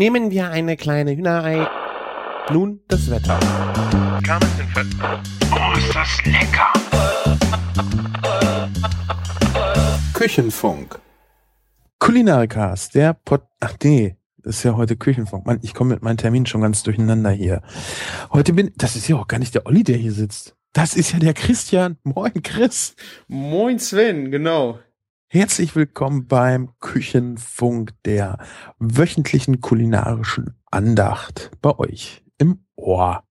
Nehmen wir eine kleine Hühnerei. Nun das Wetter. Oh, ist das lecker! Küchenfunk. Kulinarikast, der Pod. Ach nee, das ist ja heute Küchenfunk. Mann, ich komme mit meinen Terminen schon ganz durcheinander hier. Heute bin. Das ist ja auch gar nicht der Olli, der hier sitzt. Das ist ja der Christian. Moin, Chris. Moin Sven, genau. Herzlich willkommen beim Küchenfunk der wöchentlichen kulinarischen Andacht bei euch im Ohr.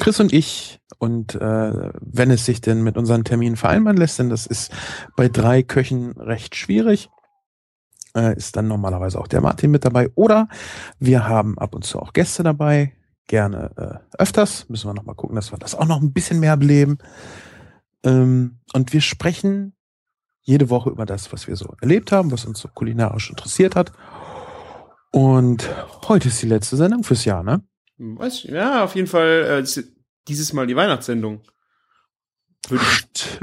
Chris und ich und äh, wenn es sich denn mit unseren Terminen vereinbaren lässt, denn das ist bei drei Köchen recht schwierig, äh, ist dann normalerweise auch der Martin mit dabei oder wir haben ab und zu auch Gäste dabei, gerne äh, öfters, müssen wir nochmal gucken, dass wir das auch noch ein bisschen mehr beleben. Ähm, und wir sprechen jede Woche über das, was wir so erlebt haben, was uns so kulinarisch interessiert hat. Und heute ist die letzte Sendung fürs Jahr, ne? Was? Ja, auf jeden Fall äh, dieses Mal die Weihnachtssendung. Stimmt.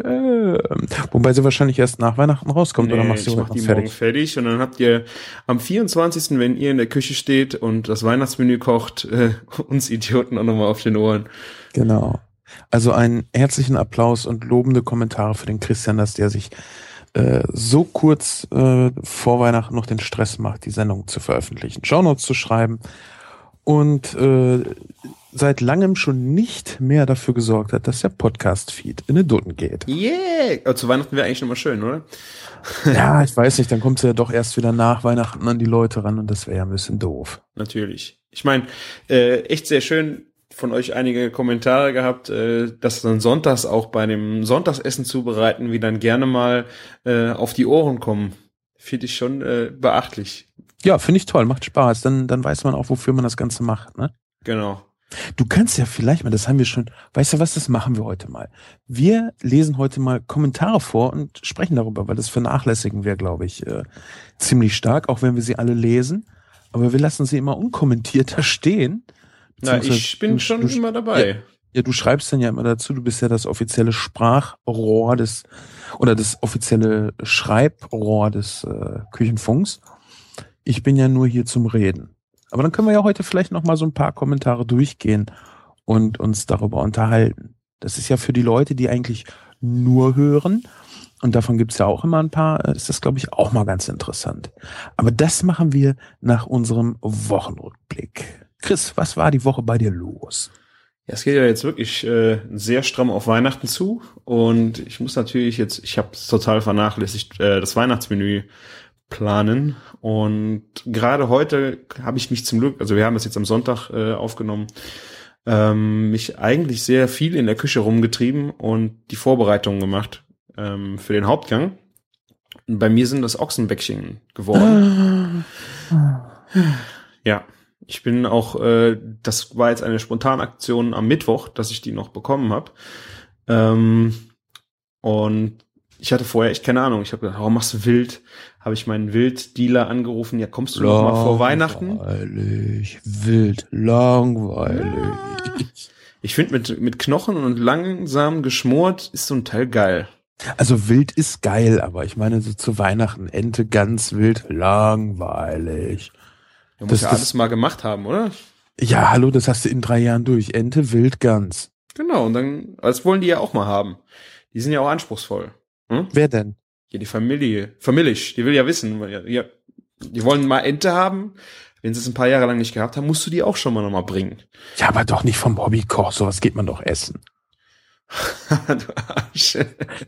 Wobei sie wahrscheinlich erst nach Weihnachten rauskommt, nee, oder machst du ich mach die fertig? morgen fertig und dann habt ihr am 24., wenn ihr in der Küche steht und das Weihnachtsmenü kocht, äh, uns Idioten auch nochmal auf den Ohren. Genau. Also einen herzlichen Applaus und lobende Kommentare für den Christian, dass der sich äh, so kurz äh, vor Weihnachten noch den Stress macht, die Sendung zu veröffentlichen, Shownotes zu schreiben und äh, seit langem schon nicht mehr dafür gesorgt hat, dass der Podcast-Feed in den Dutten geht. Yeah! Aber zu Weihnachten wäre eigentlich nochmal schön, oder? ja, ich weiß nicht, dann kommt es ja doch erst wieder nach Weihnachten an die Leute ran und das wäre ja ein bisschen doof. Natürlich. Ich meine, äh, echt sehr schön von euch einige Kommentare gehabt, äh, dass dann sonntags auch bei dem Sonntagsessen zubereiten, wie dann gerne mal äh, auf die Ohren kommen. Finde ich schon äh, beachtlich. Ja, finde ich toll, macht Spaß. Dann, dann weiß man auch, wofür man das Ganze macht, ne? Genau. Du kannst ja vielleicht mal, das haben wir schon, weißt du was, das machen wir heute mal. Wir lesen heute mal Kommentare vor und sprechen darüber, weil das vernachlässigen wir, glaube ich, äh, ziemlich stark, auch wenn wir sie alle lesen. Aber wir lassen sie immer unkommentierter stehen. Na, ich bin du, schon du, immer dabei. Ja, ja, du schreibst dann ja immer dazu, du bist ja das offizielle Sprachrohr des, oder das offizielle Schreibrohr des äh, Küchenfunks. Ich bin ja nur hier zum Reden. Aber dann können wir ja heute vielleicht noch mal so ein paar Kommentare durchgehen und uns darüber unterhalten. Das ist ja für die Leute, die eigentlich nur hören, und davon gibt's ja auch immer ein paar, äh, ist das, glaube ich, auch mal ganz interessant. Aber das machen wir nach unserem Wochenrückblick. Chris, was war die Woche bei dir los? Ja, es geht ja jetzt wirklich äh, sehr stramm auf Weihnachten zu und ich muss natürlich jetzt, ich habe total vernachlässigt, äh, das Weihnachtsmenü planen. Und gerade heute habe ich mich zum Glück, also wir haben das jetzt am Sonntag äh, aufgenommen, ähm, mich eigentlich sehr viel in der Küche rumgetrieben und die Vorbereitungen gemacht ähm, für den Hauptgang. Und bei mir sind das Ochsenbäckchen geworden. ja, ich bin auch, äh, das war jetzt eine Spontanaktion am Mittwoch, dass ich die noch bekommen habe. Ähm, und ich hatte vorher echt keine Ahnung. Ich habe gedacht, warum machst du wild? Habe ich meinen Wilddealer angerufen. Ja, kommst du noch mal vor Weihnachten? Langweilig, wild, langweilig. Ich finde mit mit Knochen und langsam geschmort ist so ein Teil geil. Also wild ist geil, aber ich meine so zu Weihnachten Ente ganz wild, langweilig. Du musst ja alles mal gemacht haben, oder? Ja, hallo, das hast du in drei Jahren durch. Ente wild ganz. Genau, und dann, das wollen die ja auch mal haben. Die sind ja auch anspruchsvoll. Hm? Wer denn? Ja, die Familie. Familisch. Die will ja wissen. Ja, die wollen mal Ente haben. Wenn sie es ein paar Jahre lang nicht gehabt haben, musst du die auch schon mal nochmal bringen. Ja, aber doch nicht vom Hobbykoch. Sowas geht man doch essen. du Arsch.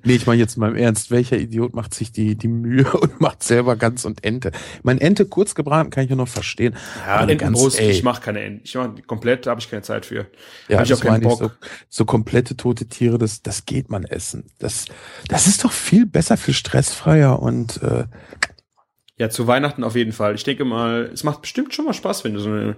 Nee, ich meine jetzt mal im Ernst, welcher Idiot macht sich die, die Mühe und macht selber Gans und Ente? Mein Ente kurz gebraten kann ich ja noch verstehen. Ja, Entenbrust, Gans, ich mache keine Ente. Ich mache komplett, da habe ich keine Zeit für. Ja, hab ich auch keinen Bock. So, so komplette tote Tiere, das, das geht man essen. Das, das ist doch viel besser, viel stressfreier und äh, ja, zu Weihnachten auf jeden Fall. Ich denke mal, es macht bestimmt schon mal Spaß, wenn du so eine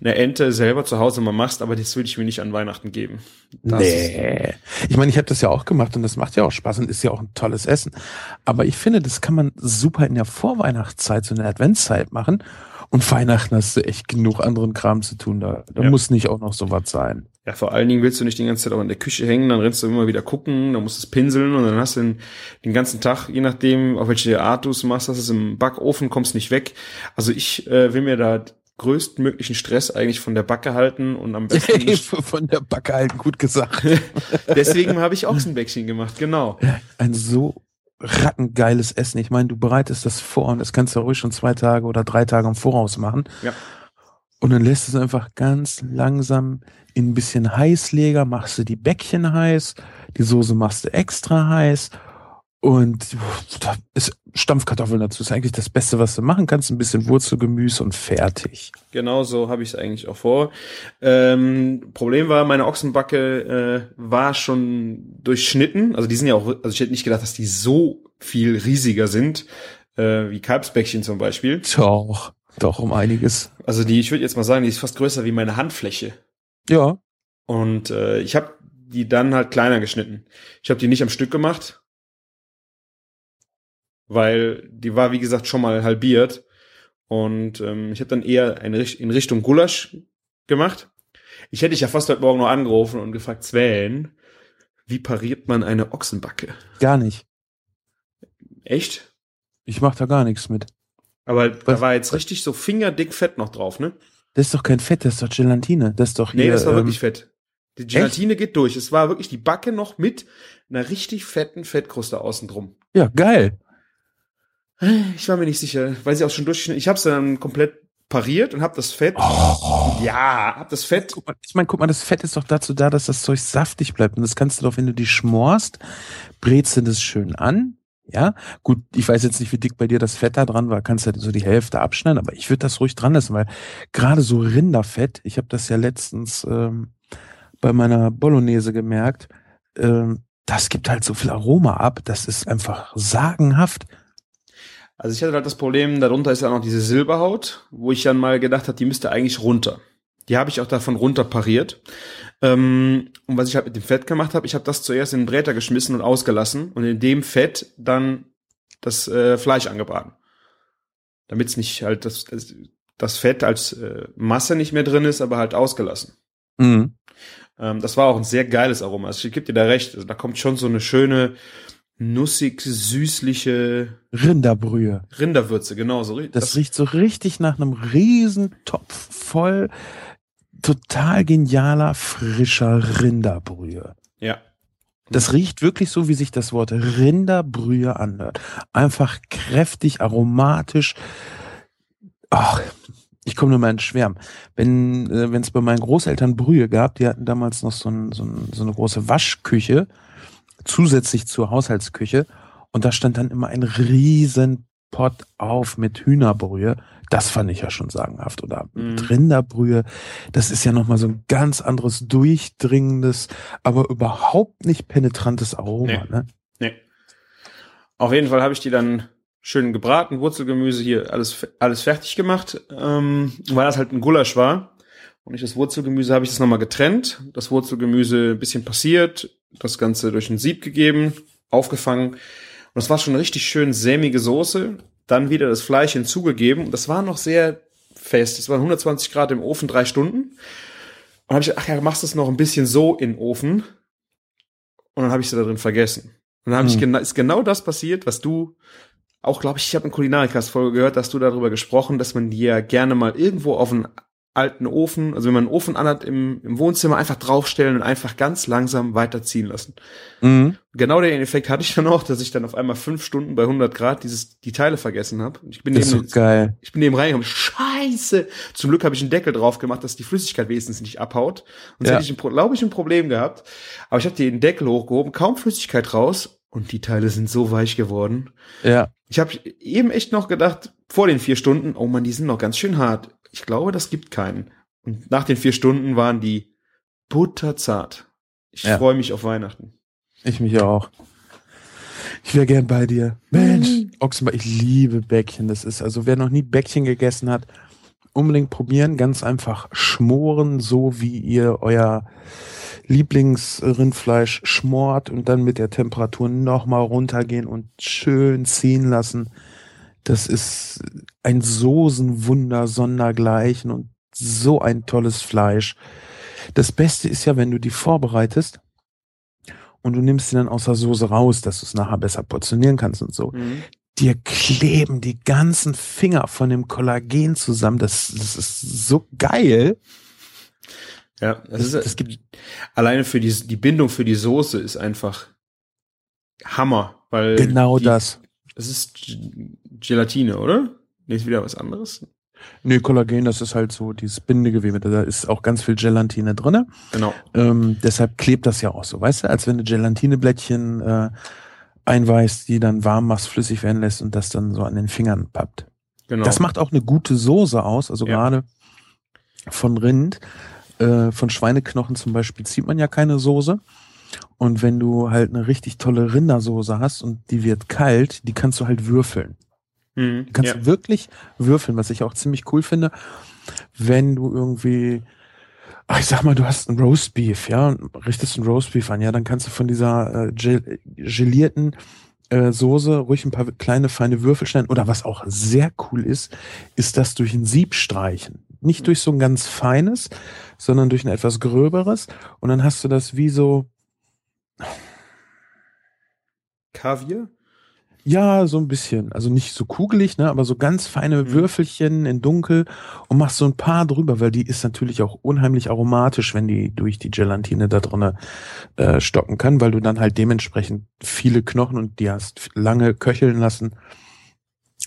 eine Ente selber zu Hause mal machst, aber das würde ich mir nicht an Weihnachten geben. Das nee. Ich meine, ich habe das ja auch gemacht und das macht ja auch Spaß und ist ja auch ein tolles Essen. Aber ich finde, das kann man super in der Vorweihnachtszeit, so in der Adventszeit machen. Und Weihnachten hast du echt genug anderen Kram zu tun. Da, da Ja. muss nicht auch noch sowas sein. Ja, vor allen Dingen willst du nicht die ganze Zeit auch in der Küche hängen, dann rennst du immer wieder gucken, dann musst du es pinseln und dann hast du den, den ganzen Tag, je nachdem, auf welche Art du es machst, hast du es im Backofen, kommst nicht weg. Also ich äh, will mir da größtmöglichen Stress eigentlich von der Backe halten und am besten nicht. Von der Backe halt gut gesagt. Deswegen habe ich Ochsenbäckchen gemacht, genau. Ein so rattengeiles Essen. Ich meine, du bereitest das vor und das kannst du ruhig schon zwei Tage oder drei Tage im Voraus machen. Ja. Und dann lässt es einfach ganz langsam in ein bisschen Heißleger, machst du die Bäckchen heiß, die Soße machst du extra heiß und da ist Stampfkartoffeln dazu. Ist eigentlich das Beste, was du machen kannst. Ein bisschen Wurzelgemüse und fertig. Genau so habe ich es eigentlich auch vor. Ähm, Problem war, meine Ochsenbacke äh, war schon durchschnitten. Also die sind ja auch, also ich hätte nicht gedacht, dass die so viel riesiger sind, äh, wie Kalbsbäckchen zum Beispiel. Doch, doch um einiges. Also die, ich würde jetzt mal sagen, die ist fast größer wie meine Handfläche. Ja, Und äh, ich habe die dann halt kleiner geschnitten. Ich habe die nicht am Stück gemacht, weil die war, wie gesagt, schon mal halbiert. Und ähm, ich habe dann eher eine, in Richtung Gulasch gemacht. Ich hätte dich ja fast heute Morgen noch angerufen und gefragt, Sven, wie pariert man eine Ochsenbacke? gar nicht. Echt? Ich mach da gar nichts mit. Aber da Was- war jetzt richtig so fingerdick Fett noch drauf, ne? Das ist doch kein Fett, das ist doch Gelatine. Das ist doch Nee, hier, das war ähm, wirklich fett. Die Gelatine geht durch. Es war wirklich die Backe noch mit einer richtig fetten Fettkruste außen drum. Ja, geil. Ich war mir nicht sicher, weil sie auch schon durchgeschnitten. Ich habe dann komplett pariert und habe das Fett. Oh. Ja, hab das Fett. Mal, ich meine, guck mal, das Fett ist doch dazu da, dass das Zeug saftig bleibt. Und das kannst du doch, wenn du die schmorst, du das schön an. Ja, gut, ich weiß jetzt nicht, wie dick bei dir das Fett da dran war, kannst du so die Hälfte abschneiden, aber ich würde das ruhig dran lassen, weil gerade so Rinderfett, ich habe das ja letztens ähm, bei meiner Bolognese gemerkt, ähm, das gibt halt so viel Aroma ab, das ist einfach sagenhaft. Also ich hatte halt das Problem, darunter ist ja noch diese Silberhaut, wo ich dann mal gedacht habe, die müsste eigentlich runter. Die habe ich auch davon runter pariert. Ähm, und was ich halt mit dem Fett gemacht habe, ich habe das zuerst in den Bräter geschmissen und ausgelassen und in dem Fett dann das äh, Fleisch angebraten. Damit es nicht halt das, das, das Fett als äh, Masse nicht mehr drin ist, aber halt ausgelassen. Mhm. Ähm, das war auch ein sehr geiles Aroma. Also ich gebe dir da recht. Also da kommt schon so eine schöne, nussig, süßliche Rinderbrühe. Rinderwürze, genau so. Das, riecht so richtig nach einem riesen Topf voll total genialer, frischer Rinderbrühe. ja. Das riecht wirklich so, wie sich das Wort Rinderbrühe anhört. Einfach kräftig, aromatisch. Ach, ich komme nur mal ins Schwärmen. Wenn äh, wenn es bei meinen Großeltern Brühe gab, die hatten damals noch so, ein, so, ein, so eine große Waschküche, zusätzlich zur Haushaltsküche. Und da stand dann immer ein riesen Pott auf mit Hühnerbrühe. Das fand ich ja schon sagenhaft. Oder mit Mhm. Rinderbrühe. Das ist ja nochmal so ein ganz anderes, durchdringendes, aber überhaupt nicht penetrantes Aroma. Nee. Ne? Nee. Auf jeden Fall habe ich die dann schön gebraten, Wurzelgemüse hier, alles, alles fertig gemacht, ähm, weil das halt ein Gulasch war. Und ich das Wurzelgemüse habe ich das nochmal getrennt, das Wurzelgemüse ein bisschen passiert, das Ganze durch ein Sieb gegeben, aufgefangen. Und das war schon eine richtig schön sämige Soße. Dann wieder das Fleisch hinzugegeben. Und das war noch sehr fest. Es waren 120 Grad im Ofen, drei Stunden. Und habe ich gedacht, ach ja, machst du es noch ein bisschen so in den Ofen. Und dann habe ich sie da drin vergessen. Und dann hab ich Hm. gena ist genau das passiert, was du auch, glaube ich, ich habe in Kulinarikast-Folge gehört, dass du darüber gesprochen, dass man ja gerne mal irgendwo auf einen alten Ofen, also wenn man einen Ofen anhat im, im Wohnzimmer, einfach draufstellen und einfach ganz langsam weiterziehen lassen. Mhm. Genau den Effekt hatte ich dann auch, dass ich dann auf einmal fünf Stunden bei 100 Grad dieses die Teile vergessen habe. Ich bin Das ist neben, so geil. ich bin neben reingekommen. Scheiße! Zum Glück habe ich einen Deckel drauf gemacht, dass die Flüssigkeit wenigstens nicht abhaut. Sonst Ja. hätte ich, glaube ich, ein Problem gehabt. Aber ich habe den Deckel hochgehoben, kaum Flüssigkeit raus und die Teile sind so weich geworden. Ja. Ich habe eben echt noch gedacht, vor den vier Stunden, oh man, die sind noch ganz schön hart. Ich glaube, das gibt keinen. Und nach den vier Stunden waren die butterzart. Ich Ja. freue mich auf Weihnachten. Ich mich auch. Ich wäre gern bei dir. Mensch, Ochsenbach, ich liebe Bäckchen. Das ist, also wer noch nie Bäckchen gegessen hat, unbedingt probieren. Ganz einfach schmoren, so wie ihr euer Lieblingsrindfleisch schmort und dann mit der Temperatur nochmal runtergehen und schön ziehen lassen. Das ist ein Soßenwunder sondergleichen und so ein tolles Fleisch. Das Beste ist ja, wenn du die vorbereitest und du nimmst sie dann aus der Soße raus, dass du es nachher besser portionieren kannst und so. Mhm. Dir kleben die ganzen Finger von dem Kollagen zusammen. Das, das ist so geil. Ja, das, ist, das gibt alleine für die, die Bindung für die Soße ist einfach Hammer, weil genau die, das. Das ist Gelatine, oder? Nee, ist wieder was anderes. Nee, Kollagen, das ist halt so dieses Bindegewebe. Da ist auch ganz viel Gelatine drinne. Genau. Ähm, deshalb klebt das ja auch so, weißt du, als wenn du Gelatineblättchen äh, einweißt, die dann warm machst, flüssig werden lässt und das dann so an den Fingern pappt. Genau. Das macht auch eine gute Soße aus, also ja. gerade von Rind, äh, von Schweineknochen zum Beispiel zieht man ja keine Soße. Und wenn du halt eine richtig tolle Rindersoße hast und die wird kalt, die kannst du halt würfeln. Mhm, du kannst ja. wirklich würfeln, was ich auch ziemlich cool finde, wenn du irgendwie, ich sag mal, du hast ein Roastbeef, ja, richtest ein Roastbeef an, ja, dann kannst du von dieser äh, gel gelierten äh, Soße ruhig ein paar kleine feine Würfel schneiden. Oder was auch sehr cool ist, ist das durch ein Sieb streichen. Nicht durch so ein ganz feines, sondern durch ein etwas gröberes. Und dann hast du das wie so, Kaviar? Ja, so ein bisschen. Also nicht so kugelig, ne, aber so ganz feine mhm. Würfelchen in dunkel und machst so ein paar drüber, weil die ist natürlich auch unheimlich aromatisch, wenn die durch die Gelatine da drinnen äh, stocken kann, weil du dann halt dementsprechend viele Knochen und die hast lange köcheln lassen.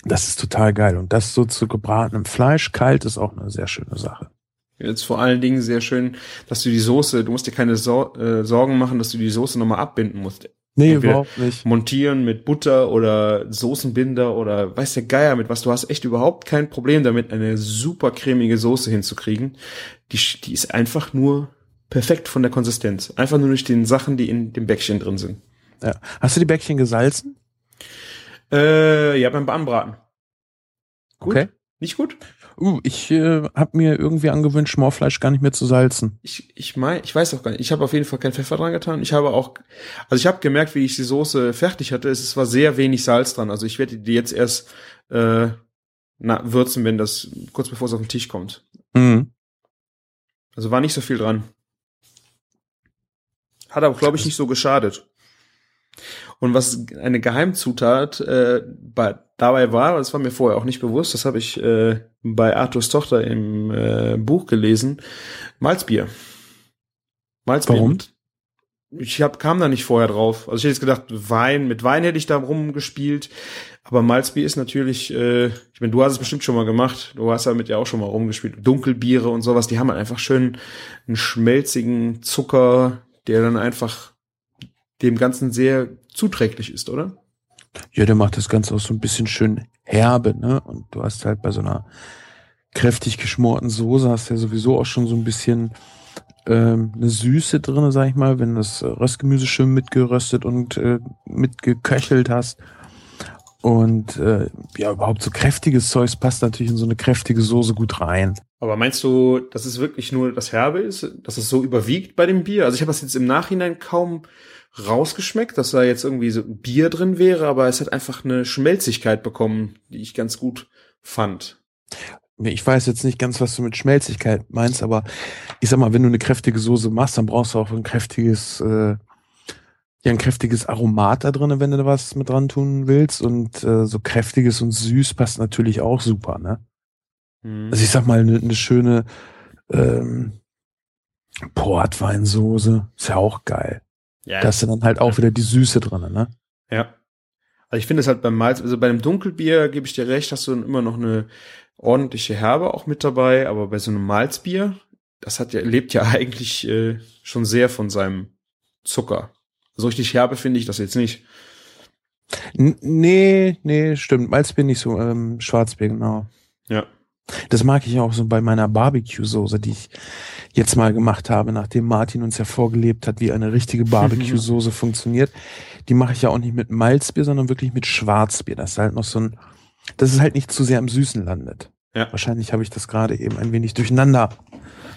Das ist total geil. Und das so zu gebratenem Fleisch kalt ist auch eine sehr schöne Sache. Jetzt vor allen Dingen sehr schön, dass du die Soße, du musst dir keine äh, Sorgen machen, dass du die Soße nochmal abbinden musst. Nee, Entweder überhaupt nicht. Montieren mit Butter oder Soßenbinder oder weiß der Geier mit was. Du hast echt überhaupt kein Problem damit, eine super cremige Soße hinzukriegen. Die, die ist einfach nur perfekt von der Konsistenz. Einfach nur durch den Sachen, die in dem Bäckchen drin sind. Ja. Hast du die Bäckchen gesalzen? Äh, ja, beim Anbraten. Gut. Okay. Nicht gut? Uh, ich äh, habe mir irgendwie angewöhnt, Schmorfleisch gar nicht mehr zu salzen. Ich, ich mein, ich weiß auch gar nicht. Ich habe auf jeden Fall kein Pfeffer dran getan. Ich habe auch, also ich habe gemerkt, wie ich die Soße fertig hatte. Es war sehr wenig Salz dran. Also ich werde die jetzt erst äh, na, würzen, wenn das kurz bevor es auf den Tisch kommt. Mhm. Also war nicht so viel dran. Hat aber, glaube ich, nicht so geschadet. Und was eine Geheimzutat äh, bei, dabei war, das war mir vorher auch nicht bewusst, das habe ich äh, bei Arthurs Tochter im äh, Buch gelesen, Malzbier. Malzbier. Warum? Ich hab, kam da nicht vorher drauf. Also ich hätte jetzt gedacht, Wein, mit Wein hätte ich da rumgespielt. Aber Malzbier ist natürlich, äh, ich meine, du hast es bestimmt schon mal gemacht. Du hast damit ja auch schon mal rumgespielt. Dunkelbiere und sowas, die haben halt einfach schön einen schmelzigen Zucker, der dann einfach dem Ganzen sehr zuträglich ist, oder? Ja, der macht das Ganze auch so ein bisschen schön herbe, ne? Und du hast halt bei so einer kräftig geschmorten Soße hast ja sowieso auch schon so ein bisschen ähm, eine Süße drinne, sag ich mal, wenn das Röstgemüse schön mitgeröstet und äh, mitgeköchelt hast. Und äh, ja, überhaupt so kräftiges Zeugs passt natürlich in so eine kräftige Soße gut rein. Aber meinst du, dass es wirklich nur das Herbe ist, dass es so überwiegt bei dem Bier? Also ich habe das jetzt im Nachhinein kaum rausgeschmeckt, dass da jetzt irgendwie so Bier drin wäre, aber es hat einfach eine Schmelzigkeit bekommen, die ich ganz gut fand. Ich weiß jetzt nicht ganz, was du mit Schmelzigkeit meinst, aber ich sag mal, wenn du eine kräftige Soße machst, dann brauchst du auch ein kräftiges, äh, ja, ein kräftiges Aromat da drin, wenn du da was mit dran tun willst. Und äh, so kräftiges und süß passt natürlich auch super, ne? Mhm. Also ich sag mal, eine, eine schöne ähm, Portweinsoße ist ja auch geil. Ja, da du dann halt auch wieder die Süße drin, ne? Ja. Also ich finde es halt beim Malz, also bei einem Dunkelbier gebe ich dir recht, hast du dann immer noch eine ordentliche Herbe auch mit dabei, aber bei so einem Malzbier, das hat ja, lebt ja eigentlich äh, schon sehr von seinem Zucker. So richtig herbe finde ich das jetzt nicht. N nee, nee, stimmt. Malzbier nicht so, ähm, Schwarzbier, genau. Ja. Das mag ich auch so bei meiner Barbecue-Soße, die ich jetzt mal gemacht habe, nachdem Martin uns ja vorgelebt hat, wie eine richtige Barbecue-Soße funktioniert. Die mache ich ja auch nicht mit Malzbier, sondern wirklich mit Schwarzbier. Das ist halt noch so ein, dass es halt nicht zu sehr im Süßen landet. Ja. Wahrscheinlich habe ich das gerade eben ein wenig durcheinander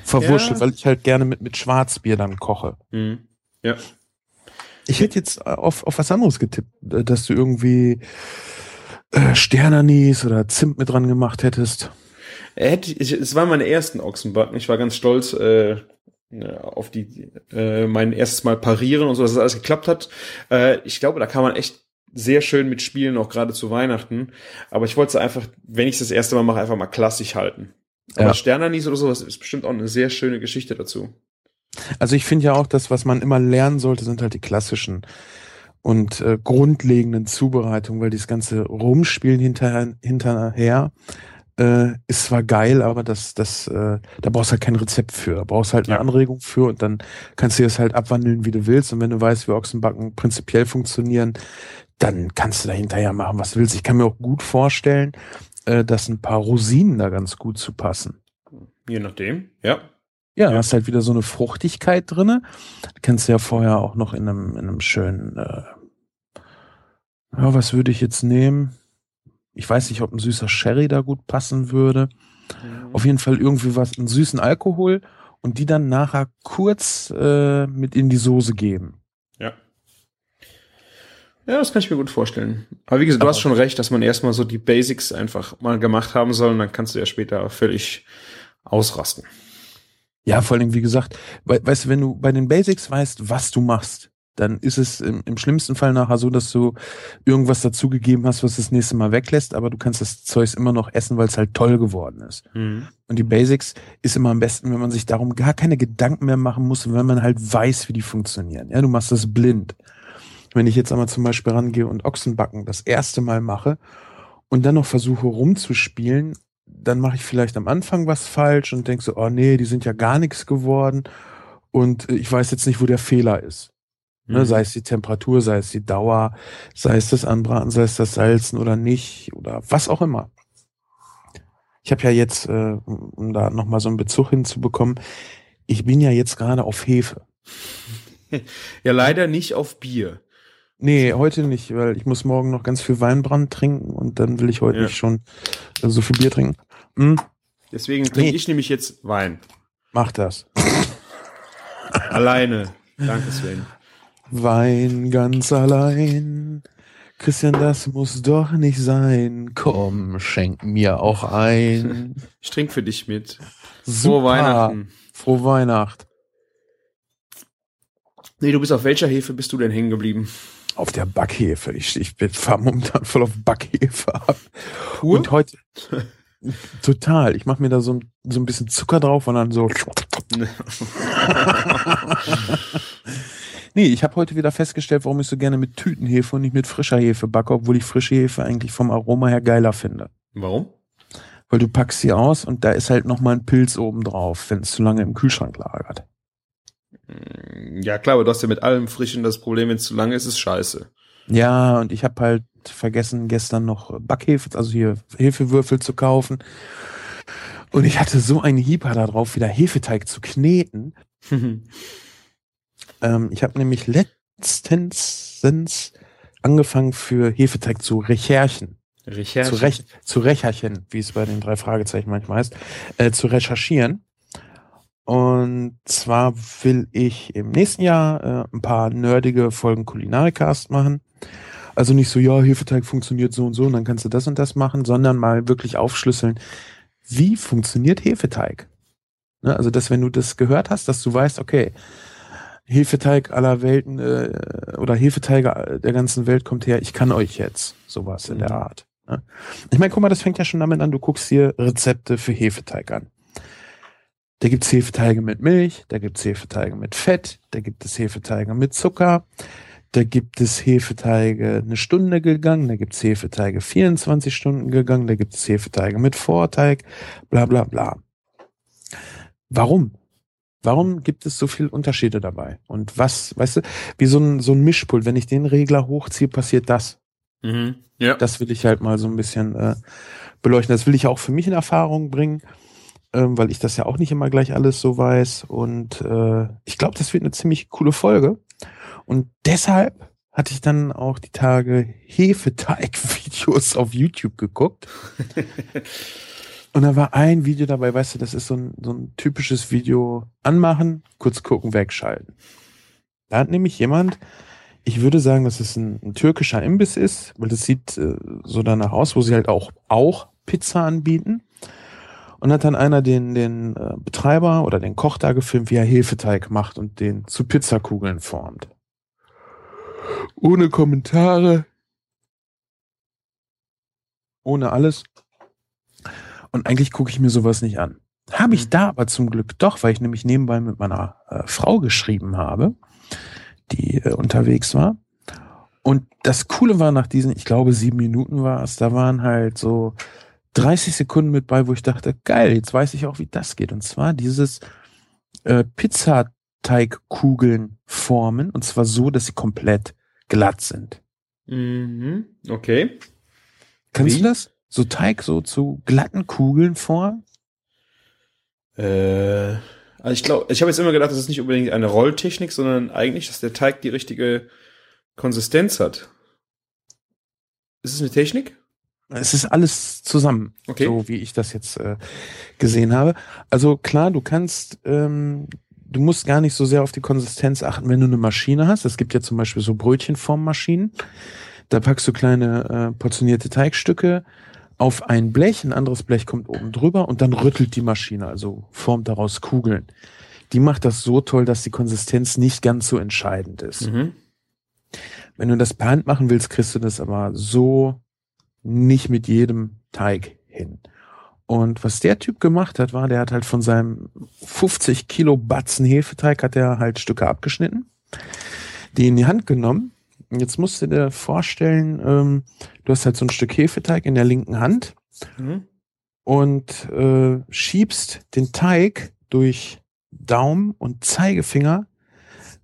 verwurschtelt, ja. weil ich halt gerne mit, mit Schwarzbier dann koche. Mhm. Ja. Ich hätte jetzt auf, auf was anderes getippt, dass du irgendwie äh, Sternanis oder Zimt mit dran gemacht hättest. Hätte, ich, es waren meine ersten Ochsenbacken. Ich war ganz stolz äh, auf die äh, mein erstes Mal parieren und so, dass das alles geklappt hat. Äh, ich glaube, da kann man echt sehr schön mitspielen, auch gerade zu Weihnachten. Aber ich wollte es einfach, wenn ich es das erste Mal mache, einfach mal klassisch halten. Aber ja. Sternanis oder sowas ist bestimmt auch eine sehr schöne Geschichte dazu. Also ich finde ja auch, das, was man immer lernen sollte, sind halt die klassischen und äh, grundlegenden Zubereitungen, weil dieses ganze Rumspielen hinterher, hinterher äh, ist zwar geil, aber das, das, äh, da brauchst du halt kein Rezept für. Da brauchst halt eine ja. Anregung für und dann kannst du das halt abwandeln, wie du willst. Und wenn du weißt, wie Ochsenbacken prinzipiell funktionieren, dann kannst du da hinterher machen, was du willst. Ich kann mir auch gut vorstellen, äh, dass ein paar Rosinen da ganz gut zu passen. Je nachdem, ja. Ja, ja. hast halt wieder so eine Fruchtigkeit drinne. Kennst du ja vorher auch noch in einem, in einem schönen, äh, ja, was würde ich jetzt nehmen? Ich weiß nicht, ob ein süßer Sherry da gut passen würde. Mhm. Auf jeden Fall irgendwie was, einen süßen Alkohol und die dann nachher kurz äh, mit in die Soße geben. Ja. Ja, das kann ich mir gut vorstellen. Aber wie gesagt, du hast schon recht, dass man erstmal so die Basics einfach mal gemacht haben soll und dann kannst du ja später völlig ausrasten. Ja, vor allem, wie gesagt, we weißt du, wenn du bei den Basics weißt, was du machst, dann ist es im, im schlimmsten Fall nachher so, dass du irgendwas dazugegeben hast, was das nächste Mal weglässt, aber du kannst das Zeugs immer noch essen, weil es halt toll geworden ist. Mhm. Und die Basics ist immer am besten, wenn man sich darum gar keine Gedanken mehr machen muss, wenn man halt weiß, wie die funktionieren. Ja, du machst das blind. Wenn ich jetzt einmal zum Beispiel rangehe und Ochsenbacken das erste Mal mache und dann noch versuche rumzuspielen, dann mache ich vielleicht am Anfang was falsch und denke so, oh nee, die sind ja gar nichts geworden und ich weiß jetzt nicht, wo der Fehler ist. Ne, mhm. Sei es die Temperatur, sei es die Dauer, sei es das Anbraten, sei es das Salzen oder nicht oder was auch immer. Ich habe ja jetzt, äh, um da nochmal so einen Bezug hinzubekommen, ich bin ja jetzt gerade auf Hefe. ja, leider nicht auf Bier. Nee, heute nicht, weil ich muss morgen noch ganz viel Weinbrand trinken und dann will ich heute ja. nicht schon äh, so viel Bier trinken. Hm? Deswegen trinke nee. ich nämlich jetzt Wein. Mach das. Alleine. Danke, Sven. Wein ganz allein. Christian, das muss doch nicht sein. Komm, schenk mir auch ein. Ich trinke für dich mit. Super. Frohe Weihnachten. Frohe Weihnacht. Nee, du bist auf welcher Hefe bist du denn hängen geblieben? auf der Backhefe. Ich, ich bin momentan voll auf Backhefe ab. Pur? Und heute total. Ich mache mir da so, ein, so ein bisschen Zucker drauf und dann so. nee, ich habe heute wieder festgestellt, warum ich so gerne mit Tütenhefe und nicht mit frischer Hefe backe, obwohl ich frische Hefe eigentlich vom Aroma her geiler finde. Warum? Weil du packst sie aus und da ist halt nochmal ein Pilz oben drauf, wenn es zu lange im Kühlschrank lagert. Ja, klar, aber du hast ja mit allem Frischen das Problem, wenn es zu lange ist, ist scheiße. Ja, und ich habe halt vergessen, gestern noch Backhefe, also hier Hefewürfel zu kaufen. Und ich hatte so einen Hieber darauf, wieder Hefeteig zu kneten. ähm, ich habe nämlich letztens angefangen für Hefeteig zu recherchen. Recherchen. Zu, rech zu recherchen, wie es bei den drei Fragezeichen manchmal heißt, äh, zu recherchieren. Und zwar will ich im nächsten Jahr äh, ein paar nerdige Folgen Kulinarikast machen. Also nicht so, ja, Hefeteig funktioniert so und so und dann kannst du das und das machen, sondern mal wirklich aufschlüsseln, wie funktioniert Hefeteig? Ne? Also, dass wenn du das gehört hast, dass du weißt, okay, Hefeteig aller Welten äh, oder Hefeteige der ganzen Welt kommt her, ich kann euch jetzt sowas in der mhm. Art. Ne? Ich meine, guck mal, das fängt ja schon damit an, du guckst dir Rezepte für Hefeteig an. Da gibt es Hefeteige mit Milch, da gibt es Hefeteige mit Fett, da gibt es Hefeteige mit Zucker, da gibt es Hefeteige eine Stunde gegangen, da gibt es Hefeteige 24 Stunden gegangen, da gibt es Hefeteige mit Vorteig, bla bla bla. Warum? Warum gibt es so viele Unterschiede dabei? Und was, weißt du, wie so ein, so ein Mischpult, wenn ich den Regler hochziehe, passiert das. Mhm, ja. Das will ich halt mal so ein bisschen äh, beleuchten. Das will ich auch für mich in Erfahrung bringen ähm, weil ich das ja auch nicht immer gleich alles so weiß. Und äh, ich glaube, das wird eine ziemlich coole Folge. Und deshalb hatte ich dann auch die Tage Hefeteig-Videos auf YouTube geguckt. Und da war ein Video dabei, weißt du, das ist so ein, so ein typisches Video anmachen, kurz gucken, wegschalten. Da hat nämlich jemand Ich würde sagen, dass es ein, ein türkischer Imbiss ist, weil das sieht äh, so danach aus, wo sie halt auch, auch Pizza anbieten. Und hat dann einer den, den äh, Betreiber oder den Koch da gefilmt, wie er Hefeteig macht und den zu Pizzakugeln formt. Ohne Kommentare. Ohne alles. Und eigentlich gucke ich mir sowas nicht an. Habe ich Mhm. da aber zum Glück doch, weil ich nämlich nebenbei mit meiner äh, Frau geschrieben habe, die äh, unterwegs war. Und das Coole war nach diesen, ich glaube, sieben Minuten war es, da waren halt so 30 Sekunden mit bei, wo ich dachte, geil, jetzt weiß ich auch, wie das geht. Und zwar dieses äh, Pizzateigkugeln formen, und zwar so, dass sie komplett glatt sind. Mhm. Okay. Kannst Wie? du das? So Teig so zu glatten Kugeln formen? Äh, also ich glaube, ich habe jetzt immer gedacht, das ist nicht unbedingt eine Rolltechnik, sondern eigentlich, dass der Teig die richtige Konsistenz hat. Ist es eine Technik? Es ist alles zusammen, Okay. so wie ich das jetzt äh, gesehen habe. Also klar, du kannst, ähm, du musst gar nicht so sehr auf die Konsistenz achten, wenn du eine Maschine hast. Es gibt ja zum Beispiel so Brötchenformmaschinen. Da packst du kleine äh, portionierte Teigstücke auf ein Blech, ein anderes Blech kommt oben drüber und dann rüttelt die Maschine, also formt daraus Kugeln. Die macht das so toll, dass die Konsistenz nicht ganz so entscheidend ist. Mhm. Wenn du das per Hand machen willst, kriegst du das aber so nicht mit jedem Teig hin. Und was der Typ gemacht hat, war, der hat halt von seinem 50 Kilo Batzen Hefeteig hat er halt Stücke abgeschnitten, die in die Hand genommen. Und jetzt musst du dir vorstellen, ähm, du hast halt so ein Stück Hefeteig in der linken Hand Mhm. und äh, schiebst den Teig durch Daumen und Zeigefinger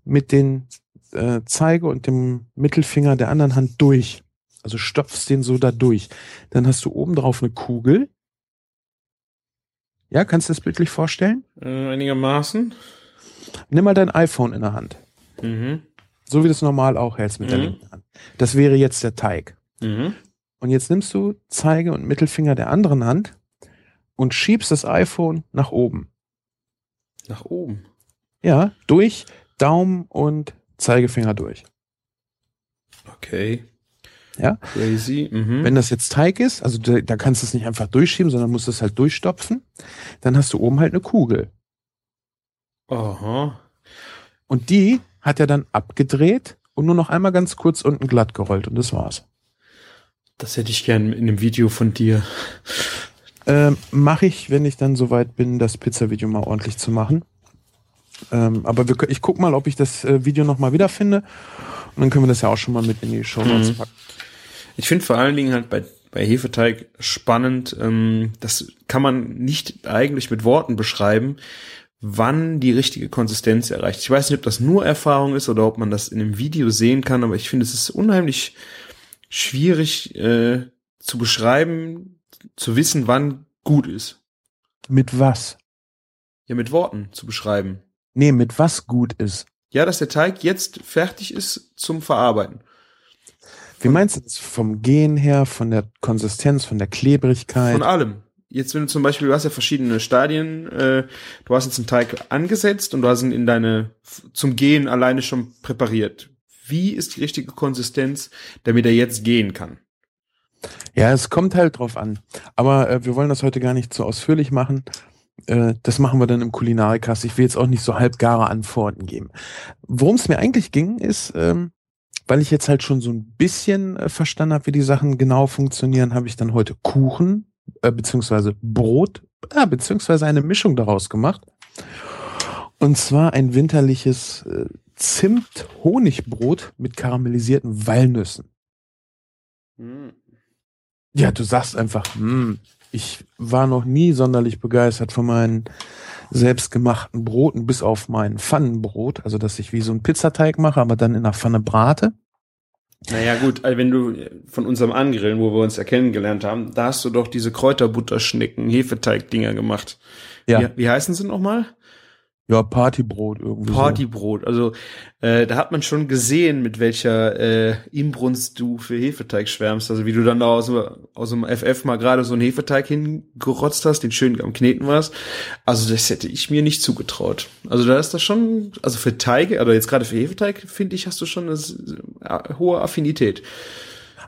mit den äh, Zeige und dem Mittelfinger der anderen Hand durch. Also stopfst den so da durch. Dann hast du oben drauf eine Kugel. Ja, kannst du das bildlich vorstellen? Äh, einigermaßen. Nimm mal dein iPhone in der Hand. Mhm. So wie du es normal auch hältst mit der Mhm. linken Hand. Das wäre jetzt der Teig. Mhm. Und jetzt nimmst du Zeige und Mittelfinger der anderen Hand und schiebst das iPhone nach oben. Nach oben. Ja, durch Daumen und Zeigefinger durch. Okay. Ja. Crazy. Mhm. Wenn das jetzt Teig ist, also da, da kannst du es nicht einfach durchschieben, sondern musst es halt durchstopfen, dann hast du oben halt eine Kugel. Aha. Und die hat er dann abgedreht und nur noch einmal ganz kurz unten glatt gerollt und das war's. Das hätte ich gern in einem Video von dir. Ähm, Mache ich, wenn ich dann soweit bin, das Pizza-Video mal ordentlich zu machen. Ähm, aber wir, ich guck mal, ob ich das äh, Video noch mal wiederfinde. Und dann können wir das ja auch schon mal mit in die Show Notes Mhm. packen. Ich finde vor allen Dingen halt bei, bei Hefeteig spannend, ähm, das kann man nicht eigentlich mit Worten beschreiben, wann die richtige Konsistenz erreicht. Ich weiß nicht, ob das nur Erfahrung ist oder ob man das in einem Video sehen kann, aber ich finde, es ist unheimlich schwierig äh, zu beschreiben, zu wissen, wann gut ist. Mit was? Ja, mit Worten zu beschreiben. Nee, mit was gut ist. Ja, dass der Teig jetzt fertig ist zum Verarbeiten. Wie meinst du das? Vom Gehen her, von der Konsistenz, von der Klebrigkeit? Von allem. Jetzt, wenn du zum Beispiel, du hast ja verschiedene Stadien, äh, du hast jetzt einen Teig angesetzt und du hast ihn in deine, zum Gehen alleine schon präpariert. Wie ist die richtige Konsistenz, damit er jetzt gehen kann? Ja, es kommt halt drauf an. Aber äh, wir wollen das heute gar nicht so ausführlich machen. Äh, das machen wir dann im Kulinarikast. Ich will jetzt auch nicht so halbgare Antworten geben. Worum es mir eigentlich ging, ist, ähm, weil ich jetzt halt schon so ein bisschen äh, verstanden habe, wie die Sachen genau funktionieren, habe ich dann heute Kuchen äh, beziehungsweise Brot, äh, beziehungsweise eine Mischung daraus gemacht. Und zwar ein winterliches äh, Zimt-Honigbrot mit karamellisierten Walnüssen. Ja, du sagst einfach, hm, ich war noch nie sonderlich begeistert von meinen selbstgemachten Broten, bis auf mein Pfannenbrot, also dass ich wie so einen Pizzateig mache, aber dann in der Pfanne brate. Naja, gut, also wenn du von unserem Angrillen, wo wir uns ja kennengelernt haben, da hast du doch diese Kräuterbutterschnecken, Hefeteig-Dinger gemacht. Ja. Wie, wie heißen sie nochmal? Ja, Partybrot irgendwie. Partybrot. So. Also äh, da hat man schon gesehen, mit welcher äh, Inbrunst du für Hefeteig schwärmst. Also wie du dann da aus, aus dem FF mal gerade so einen Hefeteig hingerotzt hast, den schön am Kneten warst. Also das hätte ich mir nicht zugetraut. Also da ist das schon, also für Teige, oder jetzt gerade für Hefeteig, finde ich, hast du schon eine hohe Affinität.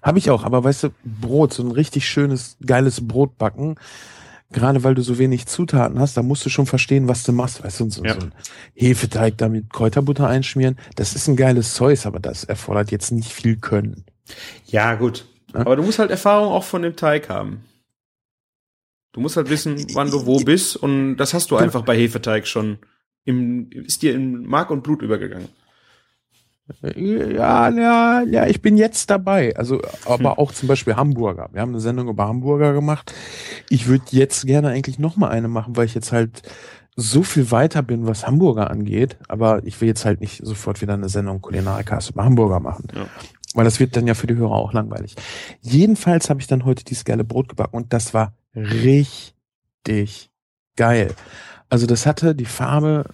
Habe ich auch, aber weißt du, Brot, so ein richtig schönes, geiles Brot backen, gerade weil du so wenig Zutaten hast, da musst du schon verstehen, was du machst. Weißt du, so, ja. so ein Hefeteig da mit Kräuterbutter einschmieren, das ist ein geiles Zeus, aber das erfordert jetzt nicht viel Können. Ja, gut. Ja? Aber du musst halt Erfahrung auch von dem Teig haben. Du musst halt wissen, wann du wo bist und das hast du einfach bei Hefeteig schon im, ist dir in Mark und Blut übergegangen. Ja, ja, ja, ich bin jetzt dabei. Also, aber hm. auch zum Beispiel Hamburger. Wir haben eine Sendung über Hamburger gemacht. Ich würde jetzt gerne eigentlich noch mal eine machen, weil ich jetzt halt so viel weiter bin, was Hamburger angeht. Aber ich will jetzt halt nicht sofort wieder eine Sendung Kulinarikast über Hamburger machen. Ja. Weil das wird dann ja für die Hörer auch langweilig. Jedenfalls habe ich dann heute dieses geile Brot gebacken und das war richtig geil. Also das hatte die Farbe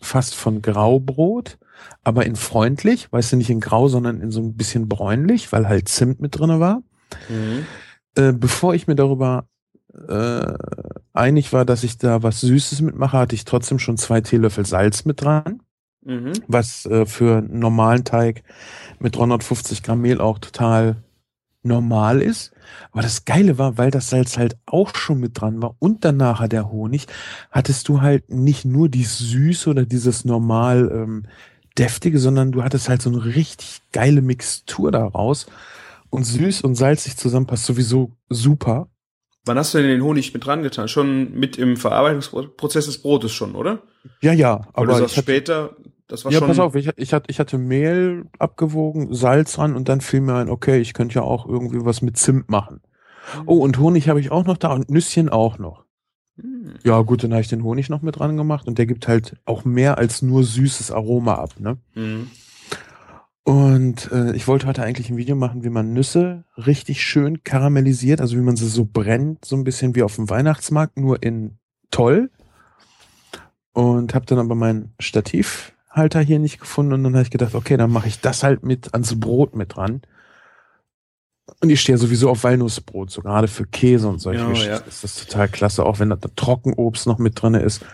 fast von Graubrot aber in freundlich, weißt du, nicht in grau, sondern in so ein bisschen bräunlich, weil halt Zimt mit drinne war. Mhm. Äh, bevor ich mir darüber äh, einig war, dass ich da was Süßes mitmache, hatte ich trotzdem schon zwei Teelöffel Salz mit dran. Mhm. Was äh, für einen normalen Teig mit 350 Gramm Mehl auch total normal ist. Aber das Geile war, weil das Salz halt auch schon mit dran war und dann nachher der Honig, hattest du halt nicht nur die Süße oder dieses normal ähm, deftige, sondern du hattest halt so eine richtig geile Mixtur daraus. Und süß und salzig zusammenpasst sowieso super. Wann hast du denn den Honig mit dran getan? Schon mit im Verarbeitungsprozess des Brotes schon, oder? Ja, ja. Aber du sagst später, das war ja, schon. Ja, pass auf, ich, ich, hatte, ich hatte Mehl abgewogen, Salz dran und dann fiel mir ein, okay, ich könnte ja auch irgendwie was mit Zimt machen. Mhm. Oh, und Honig habe ich auch noch da und Nüsschen auch noch. Ja, gut, dann habe ich den Honig noch mit dran gemacht und der gibt halt auch mehr als nur süßes Aroma ab, ne? Mhm. Und äh, ich wollte heute eigentlich ein Video machen, wie man Nüsse richtig schön karamellisiert, also wie man sie so brennt, so ein bisschen wie auf dem Weihnachtsmarkt, nur in toll. Und habe dann aber meinen Stativhalter hier nicht gefunden und dann habe ich gedacht, okay, dann mache ich das halt mit ans Brot mit dran. Und ich stehe sowieso auf Walnussbrot, so gerade für Käse und solche ja, ja. ist das total klasse, auch wenn da Trockenobst noch mit drinne ist.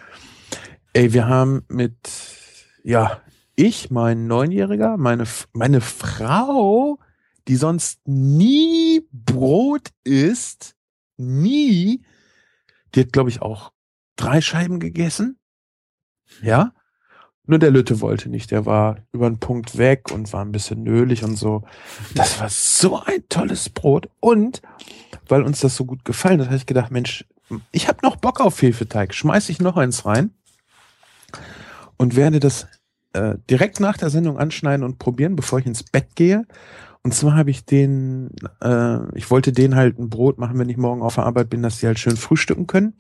Ey, wir haben mit, ja, ich, mein Neunjähriger, meine, meine Frau, die sonst nie Brot isst, nie, die hat, glaube ich, auch drei Scheiben gegessen. Ja. Nur der Lütte wollte nicht. Der war über den Punkt weg und war ein bisschen nölig und so. Das war so ein tolles Brot. Und weil uns das so gut gefallen hat, habe ich gedacht, Mensch, ich habe noch Bock auf Hefeteig. Schmeiß ich noch eins rein und werde das äh, direkt nach der Sendung anschneiden und probieren, bevor ich ins Bett gehe. Und zwar habe ich den, äh, ich wollte den halt ein Brot machen, wenn ich morgen auf der Arbeit bin, dass sie halt schön frühstücken können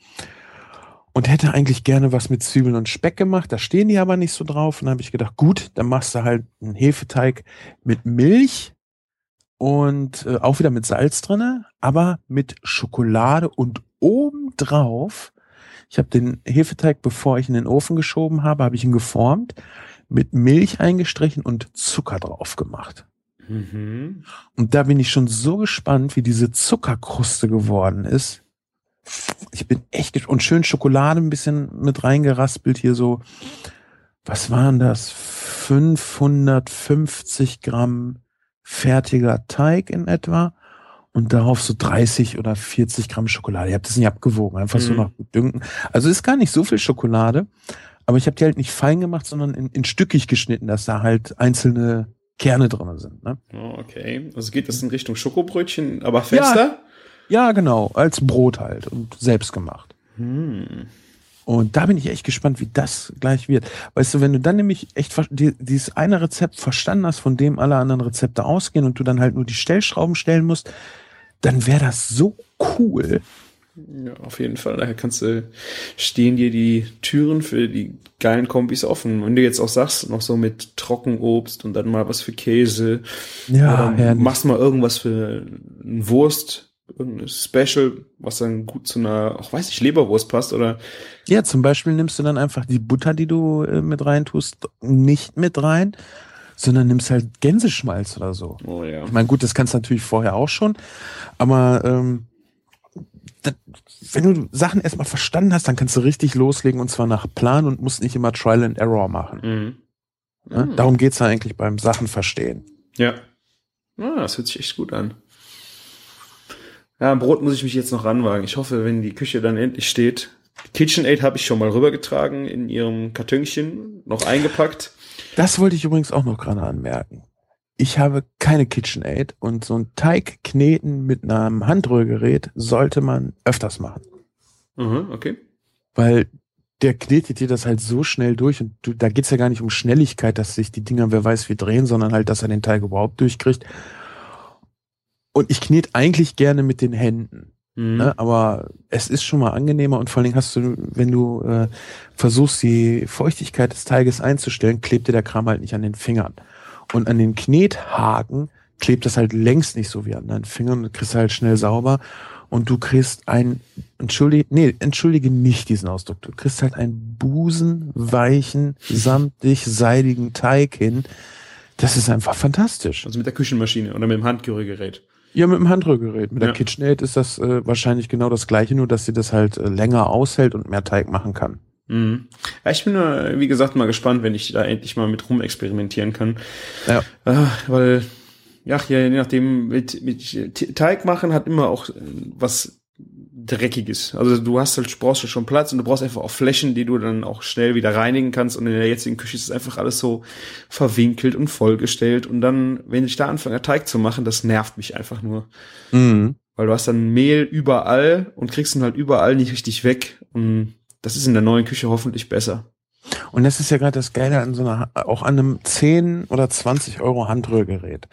und hätte eigentlich gerne was mit Zwiebeln und Speck gemacht. Da stehen die aber nicht so drauf. Und dann habe ich gedacht, gut, dann machst du halt einen Hefeteig mit Milch und äh, auch wieder mit Salz drinne, aber mit Schokolade und obendrauf. Ich habe den Hefeteig, bevor ich in den Ofen geschoben habe, habe ich ihn geformt, mit Milch eingestrichen und Zucker drauf gemacht. Mhm. Und da bin ich schon so gespannt, wie diese Zuckerkruste geworden ist ich bin echt und schön Schokolade ein bisschen mit reingeraspelt hier so. Was waren das? 550 Gramm fertiger Teig in etwa und darauf so 30 oder 40 Gramm Schokolade. Ich habe das nicht abgewogen, einfach mhm. so noch dünken. Also ist gar nicht so viel Schokolade, aber ich habe die halt nicht fein gemacht, sondern in, in stückig geschnitten, dass da halt einzelne Kerne drin sind. Ne? Oh, okay. Also geht das in Richtung Schokobrötchen, aber fester? Ja. Ja, genau, als Brot halt und selbst gemacht. Hm. Und da bin ich echt gespannt, wie das gleich wird. Weißt du, wenn du dann nämlich echt dieses eine Rezept verstanden hast, von dem alle anderen Rezepte ausgehen und du dann halt nur die Stellschrauben stellen musst, dann wäre das so cool. Ja, auf jeden Fall. Daher kannst du, stehen dir die Türen für die geilen Kombis offen. Wenn du jetzt auch sagst, noch so mit Trockenobst und dann mal was für Käse. Ja, oder machst mal irgendwas für ein Wurst, irgendein Special, was dann gut zu einer, auch weiß ich, Leberwurst passt oder? Ja, zum Beispiel nimmst du dann einfach die Butter, die du äh, mit rein tust, nicht mit rein, sondern nimmst halt Gänseschmalz oder so. Oh ja. Ich meine, gut, das kannst du natürlich vorher auch schon, aber ähm, das, wenn du Sachen erstmal verstanden hast, dann kannst du richtig loslegen und zwar nach Plan und musst nicht immer Trial and Error machen. Mhm. Ne? Mhm. Darum geht's ja eigentlich beim Sachen verstehen. Ja. Ah, das hört sich echt gut an. Ja, Brot muss ich mich jetzt noch ranwagen. Ich hoffe, wenn die Küche dann endlich steht. KitchenAid habe ich schon mal rübergetragen in ihrem Kartönchen, noch eingepackt. Das wollte ich übrigens auch noch gerade anmerken. Ich habe keine KitchenAid und so ein Teig kneten mit einem Handrührgerät sollte man öfters machen. Mhm, okay. Weil der knetet dir das halt so schnell durch und du, da geht's ja gar nicht um Schnelligkeit, dass sich die Dinger wer weiß wie drehen, sondern halt, dass er den Teig überhaupt durchkriegt. Und ich knete eigentlich gerne mit den Händen. Mhm. Ne? Aber es ist schon mal angenehmer und vor allen Dingen hast du, wenn du äh, versuchst, die Feuchtigkeit des Teiges einzustellen, klebt dir der Kram halt nicht an den Fingern. Und an den Knethaken klebt das halt längst nicht so wie an deinen Fingern und kriegst halt schnell sauber. Und du kriegst ein, entschuldige, nee, entschuldige nicht diesen Ausdruck, du kriegst halt einen busenweichen, samtig seidigen Teig hin. Das ist einfach fantastisch. Also mit der Küchenmaschine oder mit dem Handgerührgerät. Ja, mit dem Handrührgerät. Mit Ja. der KitchenAid ist das äh, wahrscheinlich genau das gleiche, nur dass sie das halt äh, länger aushält und mehr Teig machen kann. Mhm. Ja, ich bin, äh, wie gesagt, mal gespannt, wenn ich da endlich mal mit rumexperimentieren kann. Ja. Äh, weil, ja, je nachdem, mit, mit Te- Teig machen hat immer auch äh, was Dreckiges. Also du hast halt, brauchst du schon Platz und du brauchst einfach auch Flächen, die du dann auch schnell wieder reinigen kannst. Und in der jetzigen Küche ist es einfach alles so verwinkelt und vollgestellt. Und dann, wenn ich da anfange, Teig zu machen, das nervt mich einfach nur. Mhm. Weil du hast dann Mehl überall und kriegst ihn halt überall nicht richtig weg. Und das ist in der neuen Küche hoffentlich besser. Und das ist ja gerade das Geile an so einer, auch an einem 10 oder 20 Euro Handrührgerät.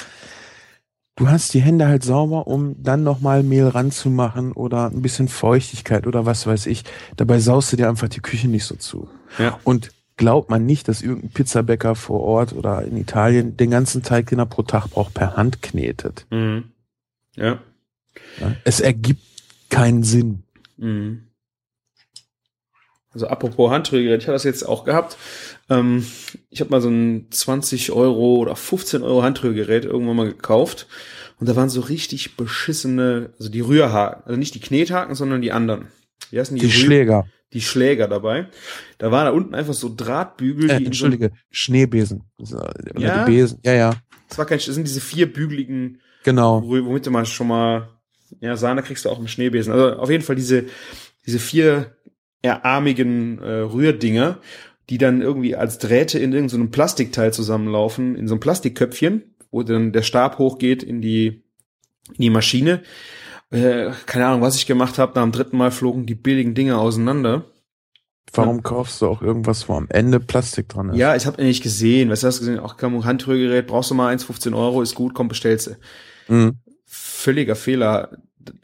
Du hast die Hände halt sauber, um dann nochmal Mehl ranzumachen oder ein bisschen Feuchtigkeit oder was weiß ich. Dabei saust du dir einfach die Küche nicht so zu. Ja. Und glaubt man nicht, dass irgendein Pizzabäcker vor Ort oder in Italien den ganzen Teig, den er pro Tag braucht, per Hand knetet. Mhm. Ja. Ja? Es ergibt keinen Sinn. Mhm. Also apropos Handrührgerät, ich habe das jetzt auch gehabt. Ähm, ich habe mal so ein 20 Euro oder 15 Euro Handrührgerät irgendwann mal gekauft. Und da waren so richtig beschissene, also die Rührhaken, also nicht die Knethaken, sondern die anderen. Wie heißen die? Die Rühr- Schläger. Die Schläger dabei. Da waren da unten einfach so Drahtbügel. Äh, die in so- Entschuldige, Schneebesen. Oder Ja? die Besen. Ja, ja, Das war kein, das sind diese vierbügeligen genau. Rü- womit du mal schon mal, ja, Sahne kriegst du auch im Schneebesen. Also auf jeden Fall diese, diese vier ja, armigen äh, Rührdinger, die dann irgendwie als Drähte in irgendeinem so Plastikteil zusammenlaufen, in so einem Plastikköpfchen, wo dann der Stab hochgeht in die, in die Maschine. Äh, keine Ahnung, was ich gemacht habe. Nach dem dritten Mal flogen die billigen Dinger auseinander. Warum kaufst du auch irgendwas, wo am Ende Plastik dran ist? Ja, ich habe nicht gesehen. Was hast du gesehen? Auch komm, Handrührgerät, brauchst du mal 1,15 Euro, ist gut, komm, bestellst du. Mhm. völliger Fehler.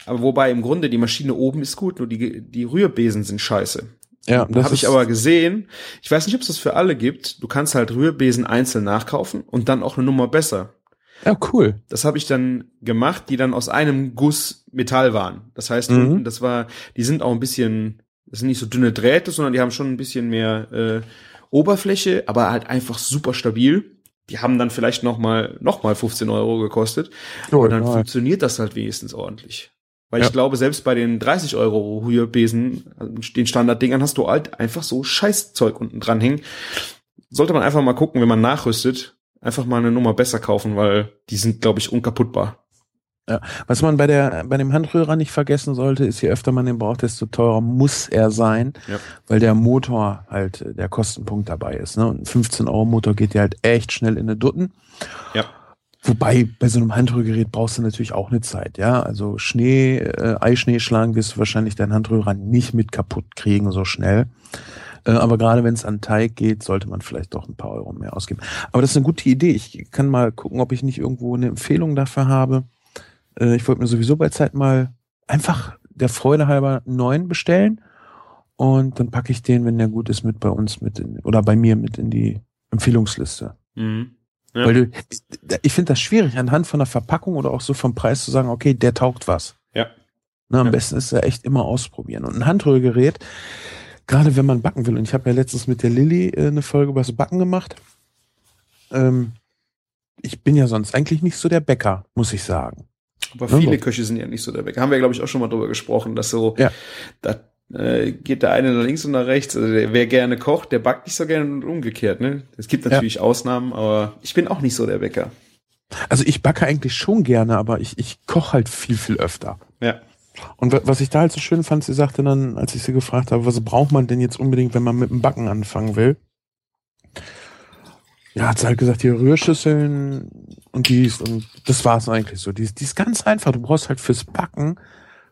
Aber wobei im Grunde die Maschine oben ist gut, nur die, die Rührbesen sind scheiße. Ja, Das habe ich aber gesehen. Ich weiß nicht, ob es das für alle gibt. Du kannst halt Rührbesen einzeln nachkaufen und dann auch eine Nummer besser. Ja, cool. Das habe ich dann gemacht, die dann aus einem Guss Metall waren. Das heißt, Mhm. das war, die sind auch ein bisschen, das sind nicht so dünne Drähte, sondern die haben schon ein bisschen mehr äh, Oberfläche, aber halt einfach super stabil. Die haben dann vielleicht noch mal noch mal 15 Euro gekostet. Oh, Aber dann nein. funktioniert das halt wenigstens ordentlich. Weil Ja. ich glaube, selbst bei den 30 Euro Rührbesen, den Standarddingern, hast du halt einfach so Scheißzeug unten dran hängen. Sollte man einfach mal gucken, wenn man nachrüstet, einfach mal eine Nummer besser kaufen, weil die sind, glaube ich, unkaputtbar. Was man bei der bei dem Handrührer nicht vergessen sollte, ist, je öfter man den braucht, desto teurer muss er sein, Ja. weil der Motor halt der Kostenpunkt dabei ist. Ne? Und ein 15 Euro Motor geht ja halt echt schnell in eine Dutten. Ja. Wobei bei so einem Handrührgerät brauchst du natürlich auch eine Zeit, ja. Also Schnee, äh, Eischnee schlagen wirst du wahrscheinlich deinen Handrührer nicht mit kaputt kriegen so schnell. Äh, aber gerade wenn es an Teig geht, sollte man vielleicht doch ein paar Euro mehr ausgeben. Aber das ist eine gute Idee. Ich kann mal gucken, ob ich nicht irgendwo eine Empfehlung dafür habe. Äh, ich wollte mir sowieso bei Zeit mal einfach der Freude halber einen neuen bestellen. Und dann packe ich den, wenn der gut ist, mit bei uns mit in, oder bei mir mit in die Empfehlungsliste. Mhm. Ja. Weil du, ich finde das schwierig, anhand von der Verpackung oder auch so vom Preis zu sagen, okay, der taugt was. Ja. Ne, am ja. besten ist ja echt immer ausprobieren. Und ein Handrührgerät, gerade wenn man backen will, und ich habe ja letztens mit der Lilly äh, eine Folge über das Backen gemacht. Ähm, ich bin ja sonst eigentlich nicht so der Bäcker, muss ich sagen. Aber viele ja, Köche sind ja nicht so der Bäcker. Haben wir, glaube ich, auch schon mal drüber gesprochen, dass so, ja. da äh, geht der eine nach links und nach rechts. Also der, wer gerne kocht, der backt nicht so gerne und umgekehrt. Ne? Es gibt natürlich ja. Ausnahmen, aber ich bin auch nicht so der Bäcker. Also ich backe eigentlich schon gerne, aber ich, ich koche halt viel, viel öfter. Ja. Und was ich da halt so schön fand, sie sagte dann, als ich sie gefragt habe, was braucht man denn jetzt unbedingt, wenn man mit dem Backen anfangen will? Ja, hat sie halt gesagt, hier Rührschüsseln und dies und das war es eigentlich so. Die, die ist ganz einfach. Du brauchst halt fürs Backen,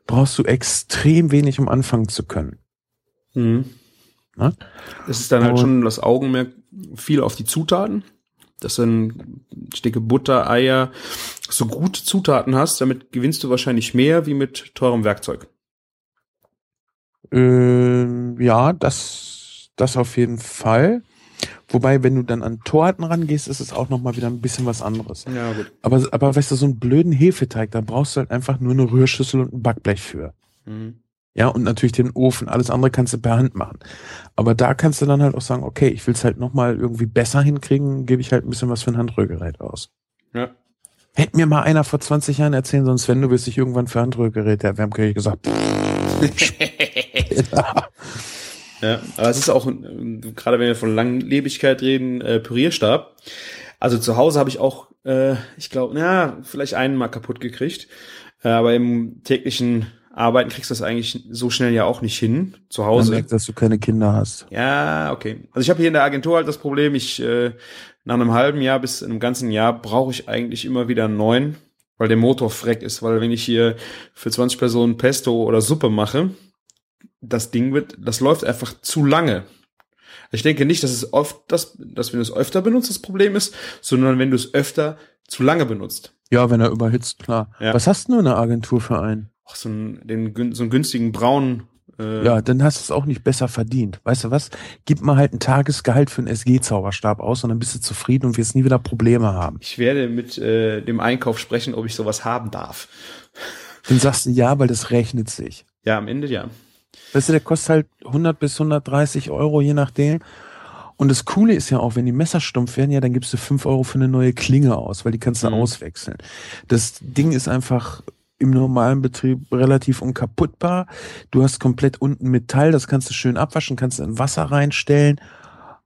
brauchst du extrem wenig, um anfangen zu können. Mhm. Na? Es ist dann halt und, schon das Augenmerk viel auf die Zutaten. Dass du ein Stücke Butter, Eier, so gute Zutaten hast, damit gewinnst du wahrscheinlich mehr wie mit teurem Werkzeug. Äh, ja, das, das auf jeden Fall. Wobei, wenn du dann an Torten rangehst, ist es auch nochmal wieder ein bisschen was anderes. Ja, gut. Aber, aber weißt du, so einen blöden Hefeteig, da brauchst du halt einfach nur eine Rührschüssel und ein Backblech für. Mhm. Ja, und natürlich den Ofen. Alles andere kannst du per Hand machen. Aber da kannst du dann halt auch sagen, okay, ich will es halt nochmal irgendwie besser hinkriegen, gebe ich halt ein bisschen was für ein Handrührgerät aus. Ja. Hätte mir mal einer vor 20 Jahren erzählen sonst wenn du willst dich irgendwann für Handrührgeräte erwärmen, hätte ich gesagt, ja. Ja, aber es ist auch, gerade wenn wir von Langlebigkeit reden, äh, Pürierstab. Also zu Hause habe ich auch, äh, ich glaube, na, vielleicht einen mal kaputt gekriegt. Äh, aber im täglichen Arbeiten kriegst du das eigentlich so schnell ja auch nicht hin. Zu Hause. Man merkt, dass du keine Kinder hast. Ja, okay. Also ich habe hier in der Agentur halt das Problem, ich äh, nach einem halben Jahr bis einem ganzen Jahr brauche ich eigentlich immer wieder einen neuen, weil der Motor freck ist. Weil wenn ich hier für 20 Personen Pesto oder Suppe mache, das Ding wird, das läuft einfach zu lange. Ich denke nicht, dass es oft, dass, dass wenn du es öfter benutzt, das Problem ist, sondern wenn du es öfter zu lange benutzt. Ja, wenn er überhitzt, klar. Ja. Was hast du in der Agentur für einen? Ach, so einen, den, so einen günstigen braunen. Äh ja, dann hast du es auch nicht besser verdient. Weißt du was? Gib mal halt ein Tagesgehalt für einen SG-Zauberstab aus und dann bist du zufrieden und wirst nie wieder Probleme haben. Ich werde mit äh, dem Einkauf sprechen, ob ich sowas haben darf. Dann sagst du ja, weil das rechnet sich. Ja, am Ende ja. Weißt du, der kostet halt 100 bis 130 Euro, je nachdem. Und das Coole ist ja auch, wenn die Messer stumpf werden, ja, dann gibst du 5 Euro für eine neue Klinge aus, weil die kannst du mhm. auswechseln. Das Ding ist einfach im normalen Betrieb relativ unkaputtbar. Du hast komplett unten Metall, das kannst du schön abwaschen, kannst du in Wasser reinstellen.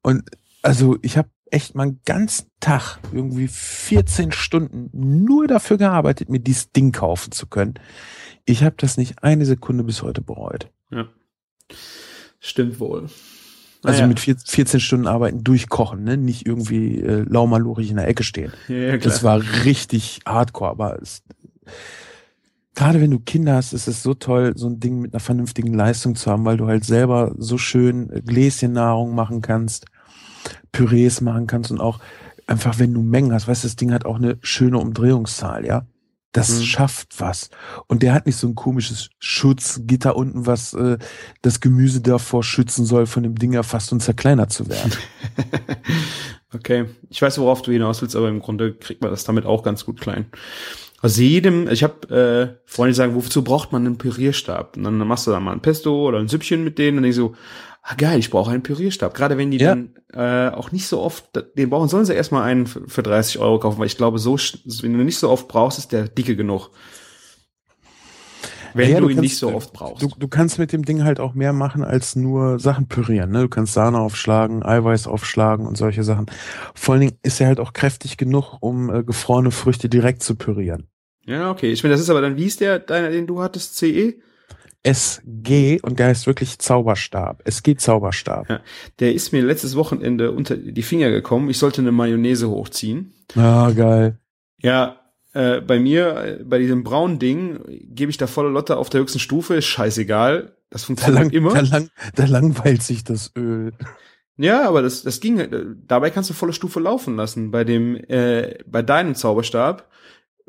Und also ich habe echt mal einen ganzen Tag, irgendwie 14 Stunden nur dafür gearbeitet, mir dieses Ding kaufen zu können. Ich habe das nicht eine Sekunde bis heute bereut. Ja. Stimmt wohl. Also naja. mit 14 Stunden Arbeiten durchkochen, ne? Nicht irgendwie äh, laumalurig in der Ecke stehen. Ja, das war richtig hardcore, aber es, gerade wenn du Kinder hast, ist es so toll, so ein Ding mit einer vernünftigen Leistung zu haben, weil du halt selber so schön Gläschennahrung machen kannst, Pürees machen kannst und auch einfach, wenn du Mengen hast, weißt du, das Ding hat auch eine schöne Umdrehungszahl, ja. Das mhm. schafft was. Und der hat nicht so ein komisches Schutzgitter unten, was äh, das Gemüse davor schützen soll, von dem Ding erfasst und zerkleinert zu werden. okay. Ich weiß, worauf du hinaus willst, aber im Grunde kriegt man das damit auch ganz gut klein. Aus jedem, ich habe äh, Freunde sagen, wozu braucht man einen Pürierstab? Und dann machst du da mal ein Pesto oder ein Süppchen mit denen und dann ich so, ah, geil, ich brauche einen Pürierstab. Gerade wenn die ja. dann äh, auch nicht so oft, den brauchen, sollen sie erstmal einen für, für 30 Euro kaufen, weil ich glaube, so, wenn du nicht so oft brauchst, ist der dicke genug. Wenn ja, du, du, ihn kannst, nicht so oft brauchst. Du, du kannst mit dem Ding halt auch mehr machen als nur Sachen pürieren. Ne? Du kannst Sahne aufschlagen, Eiweiß aufschlagen und solche Sachen. Vor allen Dingen ist er halt auch kräftig genug, um äh, gefrorene Früchte direkt zu pürieren. Ja, okay. Ich meine, das ist aber dann, wie ist der, deiner, den du hattest, CE? SG und der heißt wirklich Zauberstab. SG Zauberstab. Ja, der ist mir letztes Wochenende unter die Finger gekommen. Ich sollte eine Mayonnaise hochziehen. Ah, geil. Ja, äh, bei mir, äh, bei diesem braunen Ding, gebe ich da volle Lotte auf der höchsten Stufe, ist scheißegal. Das funktioniert da lang, immer. Da, lang, da langweilt sich das Öl. Ja, aber das, das ging, äh, dabei kannst du volle Stufe laufen lassen. Bei dem, äh, bei deinem Zauberstab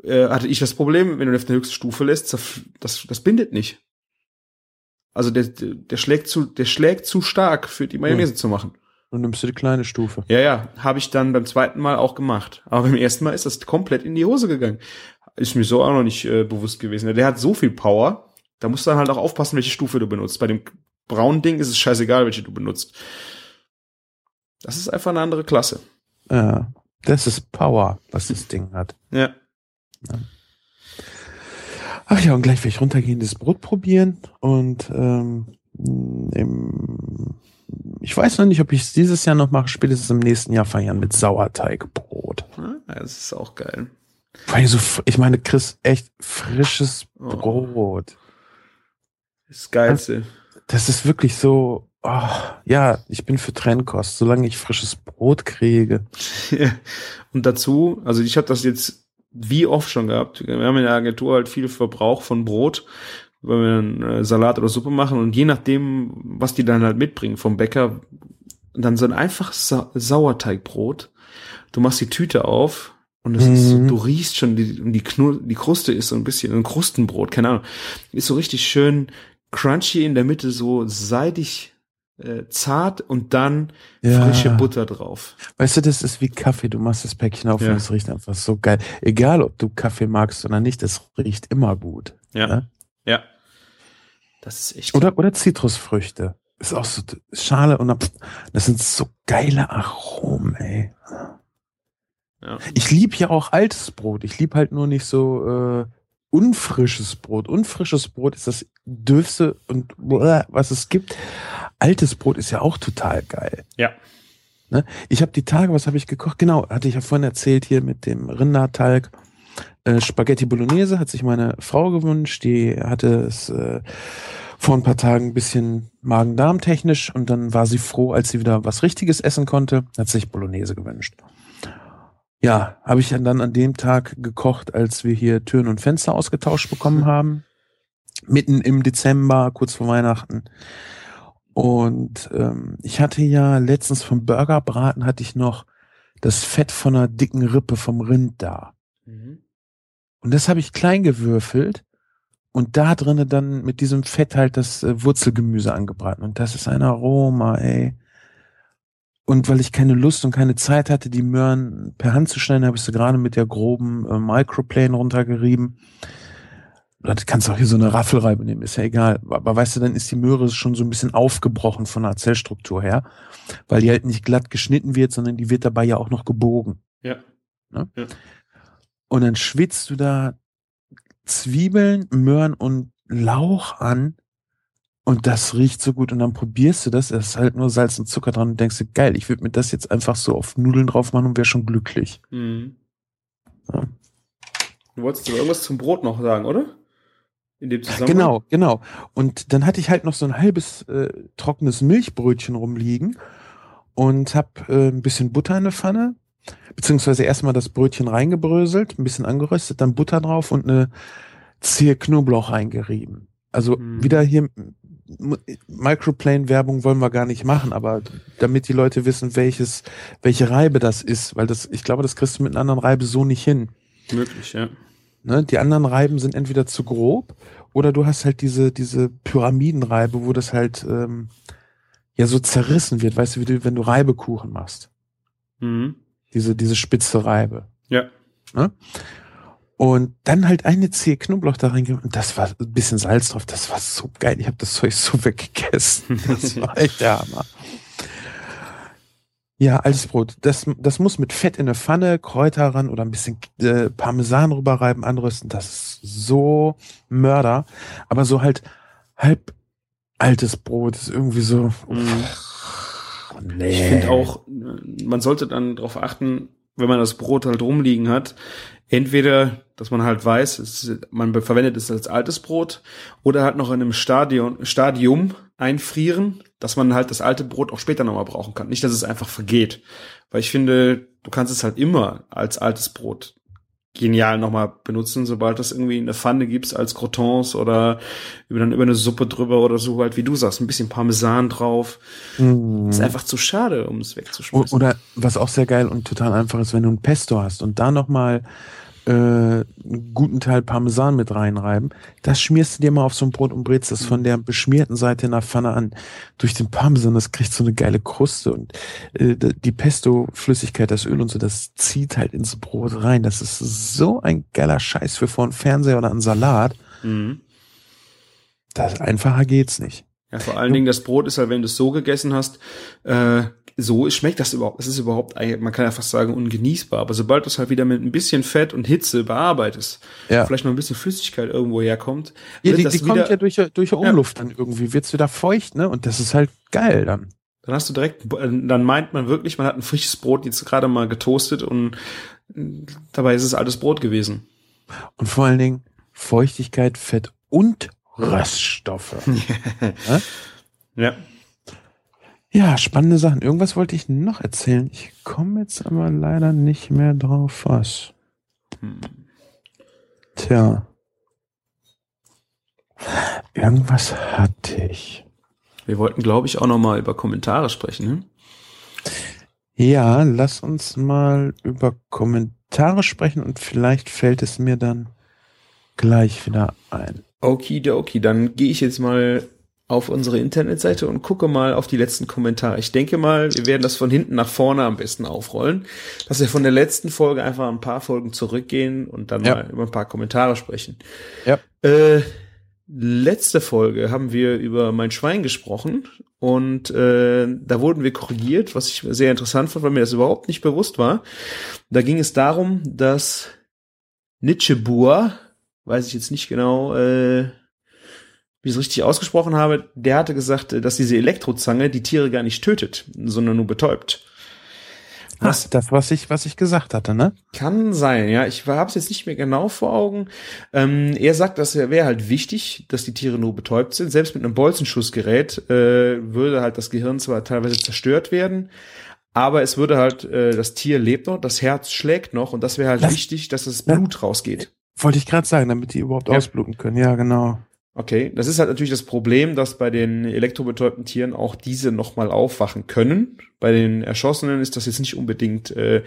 äh, hatte ich das Problem, wenn du auf der höchsten Stufe lässt, das, das bindet nicht. Also der, der schlägt zu, der schlägt zu stark für die Mayonnaise hm. zu machen. Und nimmst du die kleine Stufe. Ja, ja, habe ich dann beim zweiten Mal auch gemacht. Aber beim ersten Mal ist das komplett in die Hose gegangen. Ist mir so auch noch nicht äh, bewusst gewesen. Der hat so viel Power. Da musst du dann halt auch aufpassen, welche Stufe du benutzt. Bei dem braunen Ding ist es scheißegal, welche du benutzt. Das ist einfach eine andere Klasse. Ja, das ist Power, was das Ding hat. Ja. ja. Ach ja, und gleich will ich runtergehendes Brot probieren und ähm, im, ich weiß noch nicht, ob ich es dieses Jahr noch mache, spätestens im nächsten Jahr feiern mit Sauerteigbrot. Das ist auch geil. Weil so, ich meine, Chris, echt frisches oh. Brot. Das Geilste. Das ist wirklich so, oh, ja, ich bin für Trennkost, solange ich frisches Brot kriege. Und dazu, also ich habe das jetzt wie oft schon gehabt. Wir haben in der Agentur halt viel Verbrauch von Brot, wenn wir dann äh, Salat oder Suppe machen und je nachdem, was die dann halt mitbringen vom Bäcker, dann so ein einfaches Sa Sauerteigbrot. Du machst die Tüte auf und es mhm. ist so, mhm. du riechst schon, die, die, Knur, die Kruste ist so ein bisschen ein Krustenbrot, keine Ahnung. Ist so richtig schön crunchy in der Mitte, so seidig äh, zart und dann ja. frische Butter drauf. Weißt du, das ist wie Kaffee. Du machst das Päckchen auf ja. und es riecht einfach so geil. Egal, ob du Kaffee magst oder nicht, es riecht immer gut. Ja. Ja. ja. Das ist echt. Oder, oder Zitrusfrüchte. Ist auch so Schale und dann, das sind so geile Aromen, ey. Ja. Ich lieb ja auch altes Brot. Ich lieb halt nur nicht so äh, unfrisches Brot. Unfrisches Brot ist das dürfste und was es gibt. Altes Brot ist ja auch total geil. Ja. Ne? Ich habe die Tage, was habe ich gekocht? Genau, hatte ich ja vorhin erzählt hier mit dem Rindertalg. Äh, Spaghetti Bolognese hat sich meine Frau gewünscht. Die hatte es äh, vor ein paar Tagen ein bisschen Magen-Darm-technisch und dann war sie froh, als sie wieder was Richtiges essen konnte, hat sich Bolognese gewünscht. Ja, habe ich dann an dem Tag gekocht, als wir hier Türen und Fenster ausgetauscht bekommen haben. Mitten im Dezember, kurz vor Weihnachten. Und ähm, ich hatte ja letztens vom Burgerbraten hatte ich noch das Fett von einer dicken Rippe vom Rind da. Mhm. Und das habe ich klein gewürfelt und da drinnen dann mit diesem Fett halt das äh, Wurzelgemüse angebraten. Und das ist ein Aroma, ey. Und weil ich keine Lust und keine Zeit hatte, die Möhren per Hand zu schneiden, habe ich sie gerade mit der groben äh, Microplane runtergerieben. Oder du kannst auch hier so eine Raffelreibe nehmen, ist ja egal. Aber weißt du, dann ist die Möhre schon so ein bisschen aufgebrochen von der Zellstruktur her, weil die halt nicht glatt geschnitten wird, sondern die wird dabei ja auch noch gebogen. Ja. Ne? ja. Und dann schwitzt du da Zwiebeln, Möhren und Lauch an und das riecht so gut und dann probierst du das, es ist halt nur Salz und Zucker dran und denkst du, geil, ich würde mir das jetzt einfach so auf Nudeln drauf machen und wäre schon glücklich. Mhm. Ja. Du wolltest aber irgendwas zum Brot noch sagen, oder? In dem Zusammenhang? Genau, genau. Und dann hatte ich halt noch so ein halbes äh, trockenes Milchbrötchen rumliegen und hab äh, ein bisschen Butter in der Pfanne, beziehungsweise erstmal das Brötchen reingebröselt, ein bisschen angeröstet, dann Butter drauf und eine Zehe Knoblauch reingerieben. Also hm. wieder hier Microplane-Werbung wollen wir gar nicht machen, aber damit die Leute wissen, welches, welche Reibe das ist, weil das, ich glaube, das kriegst du mit einer anderen Reibe so nicht hin. Möglich, ja. Ne? Die anderen Reiben sind entweder zu grob oder du hast halt diese, diese Pyramidenreibe, wo das halt ähm, ja so zerrissen wird, weißt du, wie du, wenn du Reibekuchen machst. Mhm. Diese, diese spitze Reibe. Ja. Ne? Und dann halt eine Zehe Knoblauch da reingegeben und das war ein bisschen Salz drauf. Das war so geil. Ich habe das Zeug so weggegessen. Das war echt der Hammer. Ja, altes Brot. Das, das muss mit Fett in eine Pfanne, Kräuter ran oder ein bisschen äh, Parmesan rüberreiben, anrösten. Das ist so Mörder. Aber so halt halb altes Brot ist irgendwie so. Mm. Nee. Ich finde auch, man sollte dann darauf achten, wenn man das Brot halt rumliegen hat, entweder, dass man halt weiß, es, man verwendet es als altes Brot oder halt noch in einem Stadion, Stadium einfrieren, dass man halt das alte Brot auch später nochmal brauchen kann. Nicht, dass es einfach vergeht. Weil ich finde, du kannst es halt immer als altes Brot genial nochmal benutzen, sobald das irgendwie in der Pfanne gibst als Crotons oder über, dann über eine Suppe drüber oder so, halt wie du sagst, ein bisschen Parmesan drauf. Mm. Ist einfach zu schade, um es wegzuschmeißen. Oder was auch sehr geil und total einfach ist, wenn du ein Pesto hast und da nochmal äh, einen guten Teil Parmesan mit reinreiben. Das schmierst du dir mal auf so ein Brot und brätst das von der beschmierten Seite in der Pfanne an. Durch den Parmesan, das kriegt so eine geile Kruste und äh, die Pesto-Flüssigkeit, das Öl und so, das zieht halt ins Brot rein. Das ist, das ist so ein geiler Scheiß für vor einen Fernseher oder einen Salat. Mhm. Das einfacher geht's nicht. Ja, vor allen Dingen das Brot ist halt, wenn du es so gegessen hast, äh, so schmeckt das überhaupt. Es ist überhaupt, man kann ja fast sagen, ungenießbar. Aber sobald du es halt wieder mit ein bisschen Fett und Hitze bearbeitest, ja. vielleicht noch ein bisschen Flüssigkeit irgendwo herkommt. Ja, die, die kommt ja durch, durch Umluft ja. dann irgendwie, wird's wieder feucht, ne? Und das ist halt geil dann. Dann hast du direkt, dann meint man wirklich, man hat ein frisches Brot jetzt gerade mal getoastet und dabei ist es altes Brot gewesen. Und vor allen Dingen Feuchtigkeit, Fett und Röststoffe. ja? ja. Ja, spannende Sachen. Irgendwas wollte ich noch erzählen. Ich komme jetzt aber leider nicht mehr drauf was. Hm. Tja. Irgendwas hatte ich. Wir wollten, glaube ich, auch noch mal über Kommentare sprechen. Ne? Ja, lass uns mal über Kommentare sprechen und vielleicht fällt es mir dann gleich wieder ein. Okidoki, dann gehe ich jetzt mal auf unsere Internetseite und gucke mal auf die letzten Kommentare. Ich denke mal, wir werden das von hinten nach vorne am besten aufrollen, dass wir von der letzten Folge einfach ein paar Folgen zurückgehen und dann ja. mal über ein paar Kommentare sprechen. Ja. Äh, letzte Folge haben wir über mein Schwein gesprochen und äh, da wurden wir korrigiert, was ich sehr interessant fand, weil mir das überhaupt nicht bewusst war. Da ging es darum, dass Nietzsche Bua, weiß ich jetzt nicht genau, äh, wie ich es richtig ausgesprochen habe, der hatte gesagt, dass diese Elektrozange die Tiere gar nicht tötet, sondern nur betäubt. Was, Ach, das, was ich, was ich gesagt hatte, ne? Kann sein, ja. Ich habe es jetzt nicht mehr genau vor Augen. Ähm, er sagt, dass er wäre halt wichtig, dass die Tiere nur betäubt sind. Selbst mit einem Bolzenschussgerät äh, würde halt das Gehirn zwar teilweise zerstört werden, aber es würde halt, äh, das Tier lebt noch, das Herz schlägt noch und das wäre halt das, wichtig, dass das Blut ja, rausgeht. Wollte ich gerade sagen, damit die überhaupt ja. ausbluten können. Ja, genau. Okay, das ist halt natürlich das Problem, dass bei den elektrobetäubten Tieren auch diese nochmal aufwachen können. Bei den Erschossenen ist das jetzt nicht unbedingt, äh,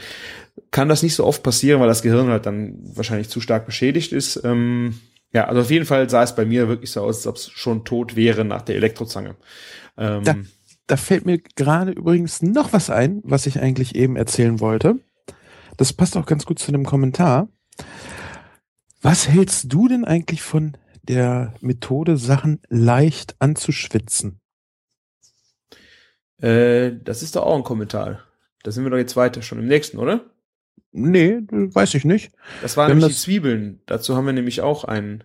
kann das nicht so oft passieren, weil das Gehirn halt dann wahrscheinlich zu stark beschädigt ist. Ähm, ja, also auf jeden Fall sah es bei mir wirklich so aus, als ob es schon tot wäre nach der Elektrozange. Ähm, da, da fällt mir gerade übrigens noch was ein, was ich eigentlich eben erzählen wollte. Das passt auch ganz gut zu dem Kommentar. Was hältst du denn eigentlich von der Methode, Sachen leicht anzuschwitzen? Äh, das ist doch auch ein Kommentar. Da sind wir doch jetzt weiter, schon im nächsten, oder? Nee, weiß ich nicht. Das waren nämlich das die Zwiebeln. Dazu haben wir nämlich auch ein.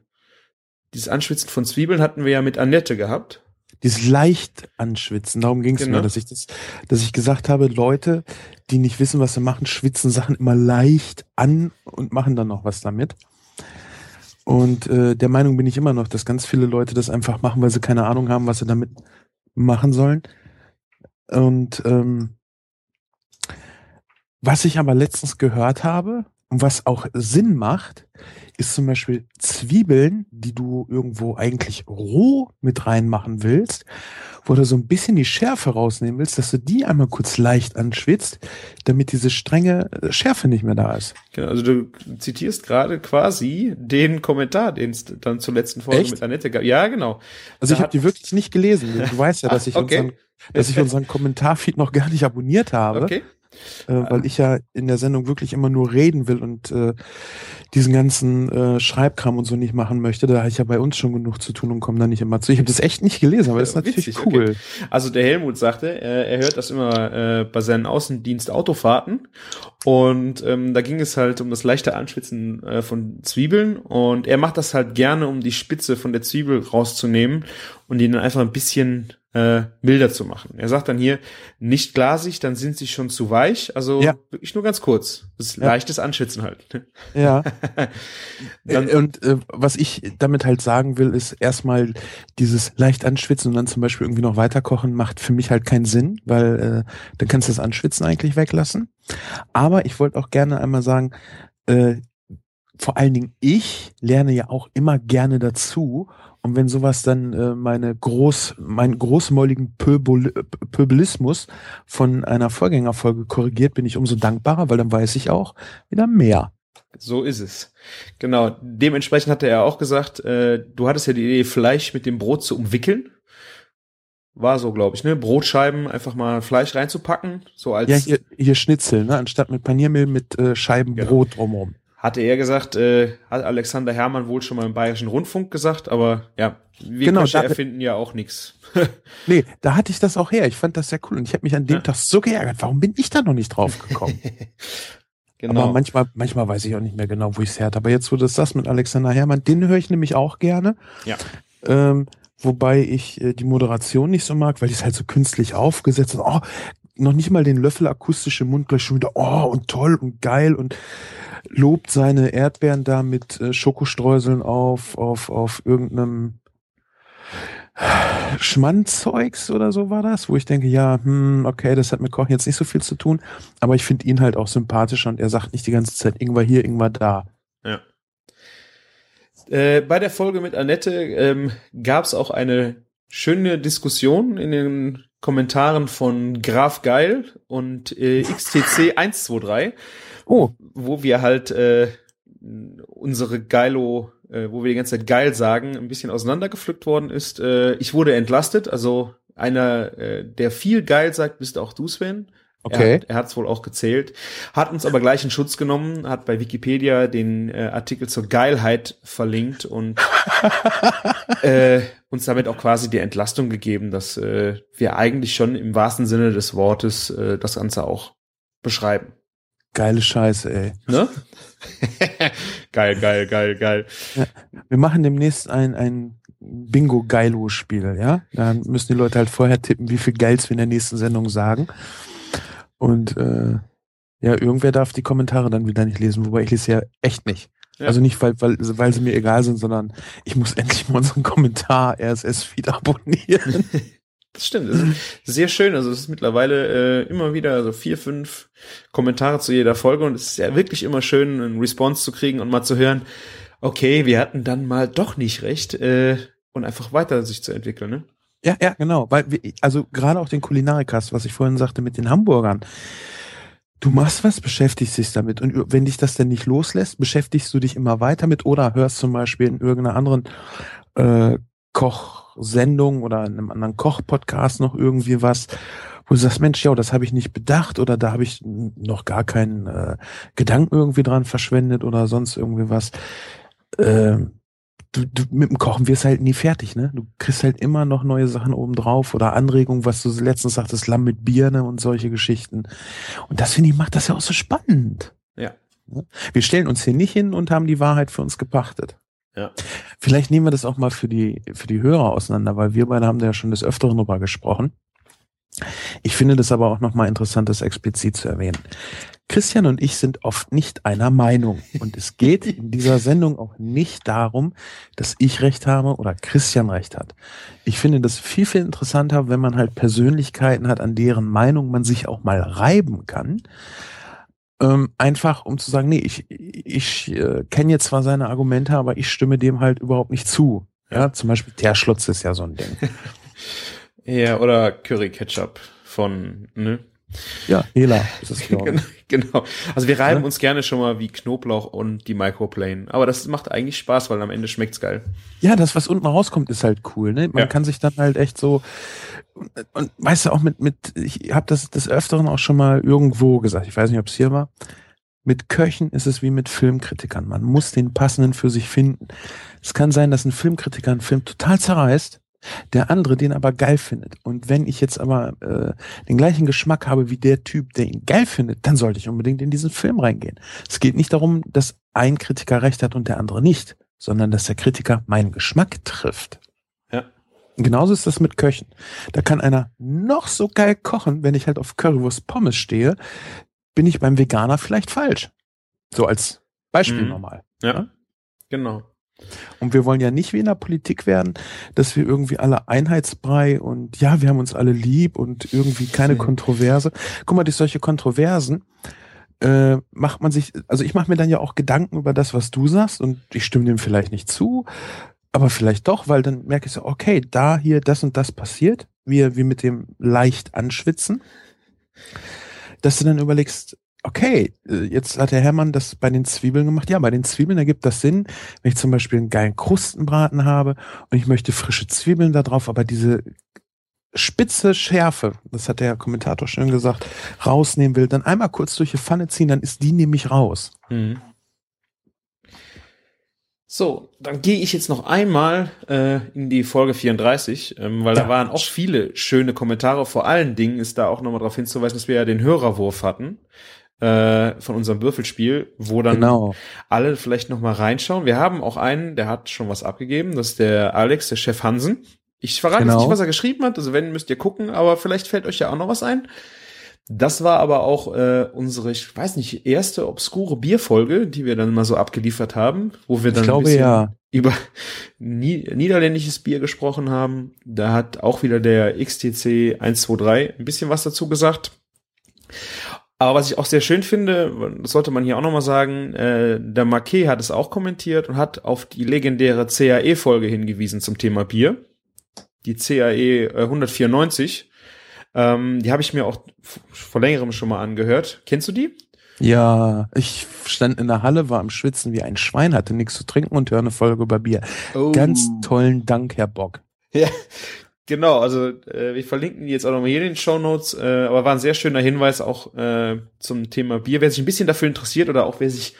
Dieses Anschwitzen von Zwiebeln hatten wir ja mit Annette gehabt. Dieses leicht anschwitzen, darum ging es genau. mir, dass ich das, dass ich gesagt habe, Leute, die nicht wissen, was sie machen, schwitzen Sachen immer leicht an und machen dann noch was damit. Und äh, der Meinung bin ich immer noch, dass ganz viele Leute das einfach machen, weil sie keine Ahnung haben, was sie damit machen sollen. Und ähm, was ich aber letztens gehört habe und was auch Sinn macht, ist zum Beispiel Zwiebeln, die du irgendwo eigentlich roh mit reinmachen willst, wo du so ein bisschen die Schärfe rausnehmen willst, dass du die einmal kurz leicht anschwitzt, damit diese strenge äh, Schärfe nicht mehr da ist. Genau, also du zitierst gerade quasi den Kommentar, den es dann zur letzten Folge Echt? mit Annette gab. Ja, genau. Also da ich habe die wirklich nicht gelesen. Du weißt ja, dass ich okay. unseren, dass ich unseren Kommentarfeed noch gar nicht abonniert habe. Okay äh, weil ich ja in der Sendung wirklich immer nur reden will und äh, diesen ganzen äh, Schreibkram und so nicht machen möchte. Da habe ich ja bei uns schon genug zu tun und komme da nicht immer zu. Ich habe das echt nicht gelesen, aber das ist natürlich Witzig, cool. Okay. Also der Helmut sagte, äh, er hört das immer äh, bei seinen Außendienst-Autofahrten und ähm, da ging es halt um das leichte Anschwitzen äh, von Zwiebeln und er macht das halt gerne, um die Spitze von der Zwiebel rauszunehmen und ihn dann einfach ein bisschen äh, milder zu machen. Er sagt dann hier, nicht glasig, dann sind sie schon zu weich. Also ja. wirklich nur ganz kurz. Das ist ja. leichtes Anschwitzen halt. Ja. dann, und äh, was ich damit halt sagen will, ist erstmal dieses leicht anschwitzen und dann zum Beispiel irgendwie noch weiter kochen, macht für mich halt keinen Sinn, weil äh, dann kannst du das Anschwitzen eigentlich weglassen. Aber ich wollte auch gerne einmal sagen, äh, vor allen Dingen ich lerne ja auch immer gerne dazu und wenn sowas dann äh, meine groß, meinen großmäuligen Pöbel, Pöbelismus von einer Vorgängerfolge korrigiert, bin ich umso dankbarer, weil dann weiß ich auch wieder mehr. So ist es. Genau. Dementsprechend hatte er auch gesagt, äh, du hattest ja die Idee, Fleisch mit dem Brot zu umwickeln. War so, glaube ich, ne? Brotscheiben, einfach mal Fleisch reinzupacken, so als. Ja, hier, hier Schnitzel, ne? Anstatt mit Paniermehl mit äh, Scheiben genau. Brot drumherum. Hatte er gesagt, äh, hat Alexander Hermann wohl schon mal im Bayerischen Rundfunk gesagt, aber ja, wir Genau, da- erfinden ja auch nichts. Nee, da hatte ich das auch her. Ich fand das sehr cool. Und ich habe mich an dem Ja. Tag so geärgert. Warum bin ich da noch nicht drauf gekommen? genau. Aber manchmal, manchmal weiß ich auch nicht mehr genau, wo ich es her hatte. Aber jetzt, wo das sagst mit Alexander Herrmann, den höre ich nämlich auch gerne. Ja. Ähm, wobei ich äh, die Moderation nicht so mag, weil die ist halt so künstlich aufgesetzt ist. Oh, noch nicht mal den Löffel akustische Mund gleich schon wieder, oh, und toll und geil und lobt seine Erdbeeren da mit äh, Schokostreuseln auf, auf, auf irgendeinem Schmanzeugs oder so war das, wo ich denke, ja, hm, okay, das hat mit Kochen jetzt nicht so viel zu tun, aber ich finde ihn halt auch sympathischer und er sagt nicht die ganze Zeit Ingwer hier, Ingwer da. Äh, bei der Folge mit Annette ähm, gab es auch eine schöne Diskussion in den Kommentaren von Graf Geil und äh, XTC 123, Oh, wo wir halt äh, unsere Geilo, äh, wo wir die ganze Zeit geil sagen, ein bisschen auseinandergepflückt worden ist. Äh, ich wurde entlastet, also einer, äh, der viel geil sagt, bist auch du, Sven. Okay. Er, hat- er hat es wohl auch gezählt, hat uns aber gleich in Schutz genommen, hat bei Wikipedia den äh, Artikel zur Geilheit verlinkt und äh, uns damit auch quasi die Entlastung gegeben, dass äh, wir eigentlich schon im wahrsten Sinne des Wortes äh, das Ganze auch beschreiben. Geile Scheiße, ey. Ne? geil, geil, geil, geil. Wir machen demnächst ein, ein Bingo-Geilo-Spiel, ja? Da müssen die Leute halt vorher tippen, wie viel Geils wir in der nächsten Sendung sagen. Und äh, ja, irgendwer darf die Kommentare dann wieder nicht lesen, wobei ich lese ja echt nicht. Ja. Also nicht, weil, weil, weil sie mir egal sind, sondern ich muss endlich mal unseren Kommentar RSS-Feed abonnieren. Das stimmt. Das sehr schön. Also es ist mittlerweile äh, immer wieder so vier, fünf Kommentare zu jeder Folge und es ist ja wirklich immer schön, einen Response zu kriegen und mal zu hören, okay, wir hatten dann mal doch nicht recht äh, und einfach weiter sich zu entwickeln. Ne? Ja, ja, genau. Weil, wir, also gerade auch den Kulinarikast, was ich vorhin sagte mit den Hamburgern. Du machst was, beschäftigst dich damit. Und wenn dich das denn nicht loslässt, beschäftigst du dich immer weiter mit oder hörst zum Beispiel in irgendeiner anderen äh, Kochsendung oder in einem anderen Koch-Podcast noch irgendwie was, wo du sagst, Mensch, ja, das habe ich nicht bedacht oder da habe ich noch gar keinen äh, Gedanken irgendwie dran verschwendet oder sonst irgendwie was. Ähm, du, du mit dem Kochen wirst halt nie fertig, ne? Du kriegst halt immer noch neue Sachen oben drauf oder Anregungen, was du letztens sagtest, Lamm mit Birne und solche Geschichten. Und das finde ich macht das ja auch so spannend. Ja. Wir stellen uns hier nicht hin und haben die Wahrheit für uns gepachtet. Ja. Vielleicht nehmen wir das auch mal für die, für die Hörer auseinander, weil wir beide haben da ja schon des Öfteren drüber gesprochen. Ich finde das aber auch nochmal interessant, das explizit zu erwähnen. Christian und ich sind oft nicht einer Meinung. Und es geht in dieser Sendung auch nicht darum, dass ich recht habe oder Christian recht hat. Ich finde das viel, viel interessanter, wenn man halt Persönlichkeiten hat, an deren Meinung man sich auch mal reiben kann. Ähm, einfach um zu sagen, nee, ich, ich äh, kenne jetzt zwar seine Argumente, aber ich stimme dem halt überhaupt nicht zu. Ja, zum Beispiel der Schlutz ist ja so ein Ding. Ja, oder Curry Ketchup von, ne? Ja, Hela ist es, glaube ich. genau. Also wir reiben Ja. uns gerne schon mal wie Knoblauch und die Microplane. Aber das macht eigentlich Spaß, weil am Ende schmeckt's geil. Ja, das, was unten rauskommt, ist halt cool. Ne? Man Ja. kann sich dann halt echt so und, und weißt du auch mit mit ich habe das des öfteren auch schon mal irgendwo gesagt. Ich weiß nicht, ob es hier war. Mit Köchen ist es wie mit Filmkritikern. Man muss den passenden für sich finden. Es kann sein, dass ein Filmkritiker einen Film total zerreißt, der andere den aber geil findet. Und wenn ich jetzt aber äh, den gleichen Geschmack habe wie der Typ, der ihn geil findet, dann sollte ich unbedingt in diesen Film reingehen. Es geht nicht darum, dass ein Kritiker recht hat und der andere nicht, sondern dass der Kritiker meinen Geschmack trifft. Ja. Genauso ist das mit Köchen. Da kann einer noch so geil kochen, wenn ich halt auf Currywurst Pommes stehe, bin ich beim Veganer vielleicht falsch. So als Beispiel Mhm. nochmal. Ja. Genau. Und wir wollen ja nicht wie in der Politik werden, dass wir irgendwie alle Einheitsbrei und ja, wir haben uns alle lieb und irgendwie keine Hm. Kontroverse. Guck mal, durch solche Kontroversen äh, macht man sich, also ich mache mir dann ja auch Gedanken über das, was du sagst und ich stimme dem vielleicht nicht zu, aber vielleicht doch, weil dann merke ich so, okay, da hier das und das passiert, wir, wir mit dem leicht anschwitzen, dass du dann überlegst, okay, äh, jetzt hat der Hermann das bei den Zwiebeln gemacht. Ja, bei den Zwiebeln ergibt das Sinn, wenn ich zum Beispiel einen geilen Krustenbraten habe und ich möchte frische Zwiebeln da drauf, aber diese spitze Schärfe, das hat der Kommentator schön gesagt, rausnehmen will, dann einmal kurz durch die Pfanne ziehen, dann ist die nämlich raus. Mhm. So, dann gehe ich jetzt noch einmal äh, in die Folge 34, ähm, weil ja. da waren auch viele schöne Kommentare. Vor allen Dingen ist da auch nochmal darauf hinzuweisen, dass wir ja den Hörerwurf hatten äh, von unserem Würfelspiel, wo dann genau. alle vielleicht nochmal reinschauen. Wir haben auch einen, der hat schon was abgegeben, das ist der Alex, der Chef Hansen. Ich verrate genau. nicht, was er geschrieben hat, also wenn, müsst ihr gucken, aber vielleicht fällt euch ja auch noch was ein. Das war aber auch äh, unsere, ich weiß nicht, erste obskure Bierfolge, die wir dann mal so abgeliefert haben, wo wir dann glaube, ja. über niederländisches Bier gesprochen haben. Da hat auch wieder der XTC 123 ein bisschen was dazu gesagt. Aber was ich auch sehr schön finde, das sollte man hier auch nochmal sagen, äh, der Marquet hat es auch kommentiert und hat auf die legendäre CAE-Folge hingewiesen zum Thema Bier. Die CAE äh, 194 ähm, die habe ich mir auch vor längerem schon mal angehört. Kennst du die? Ja, ich stand in der Halle, war am Schwitzen wie ein Schwein, hatte nichts zu trinken und höre eine Folge über Bier. Oh. Ganz tollen Dank, Herr Bock. Ja, genau. Also äh, wir verlinken jetzt auch nochmal hier in den Show Notes. Äh, aber war ein sehr schöner Hinweis auch äh, zum Thema Bier. Wer sich ein bisschen dafür interessiert oder auch wer sich,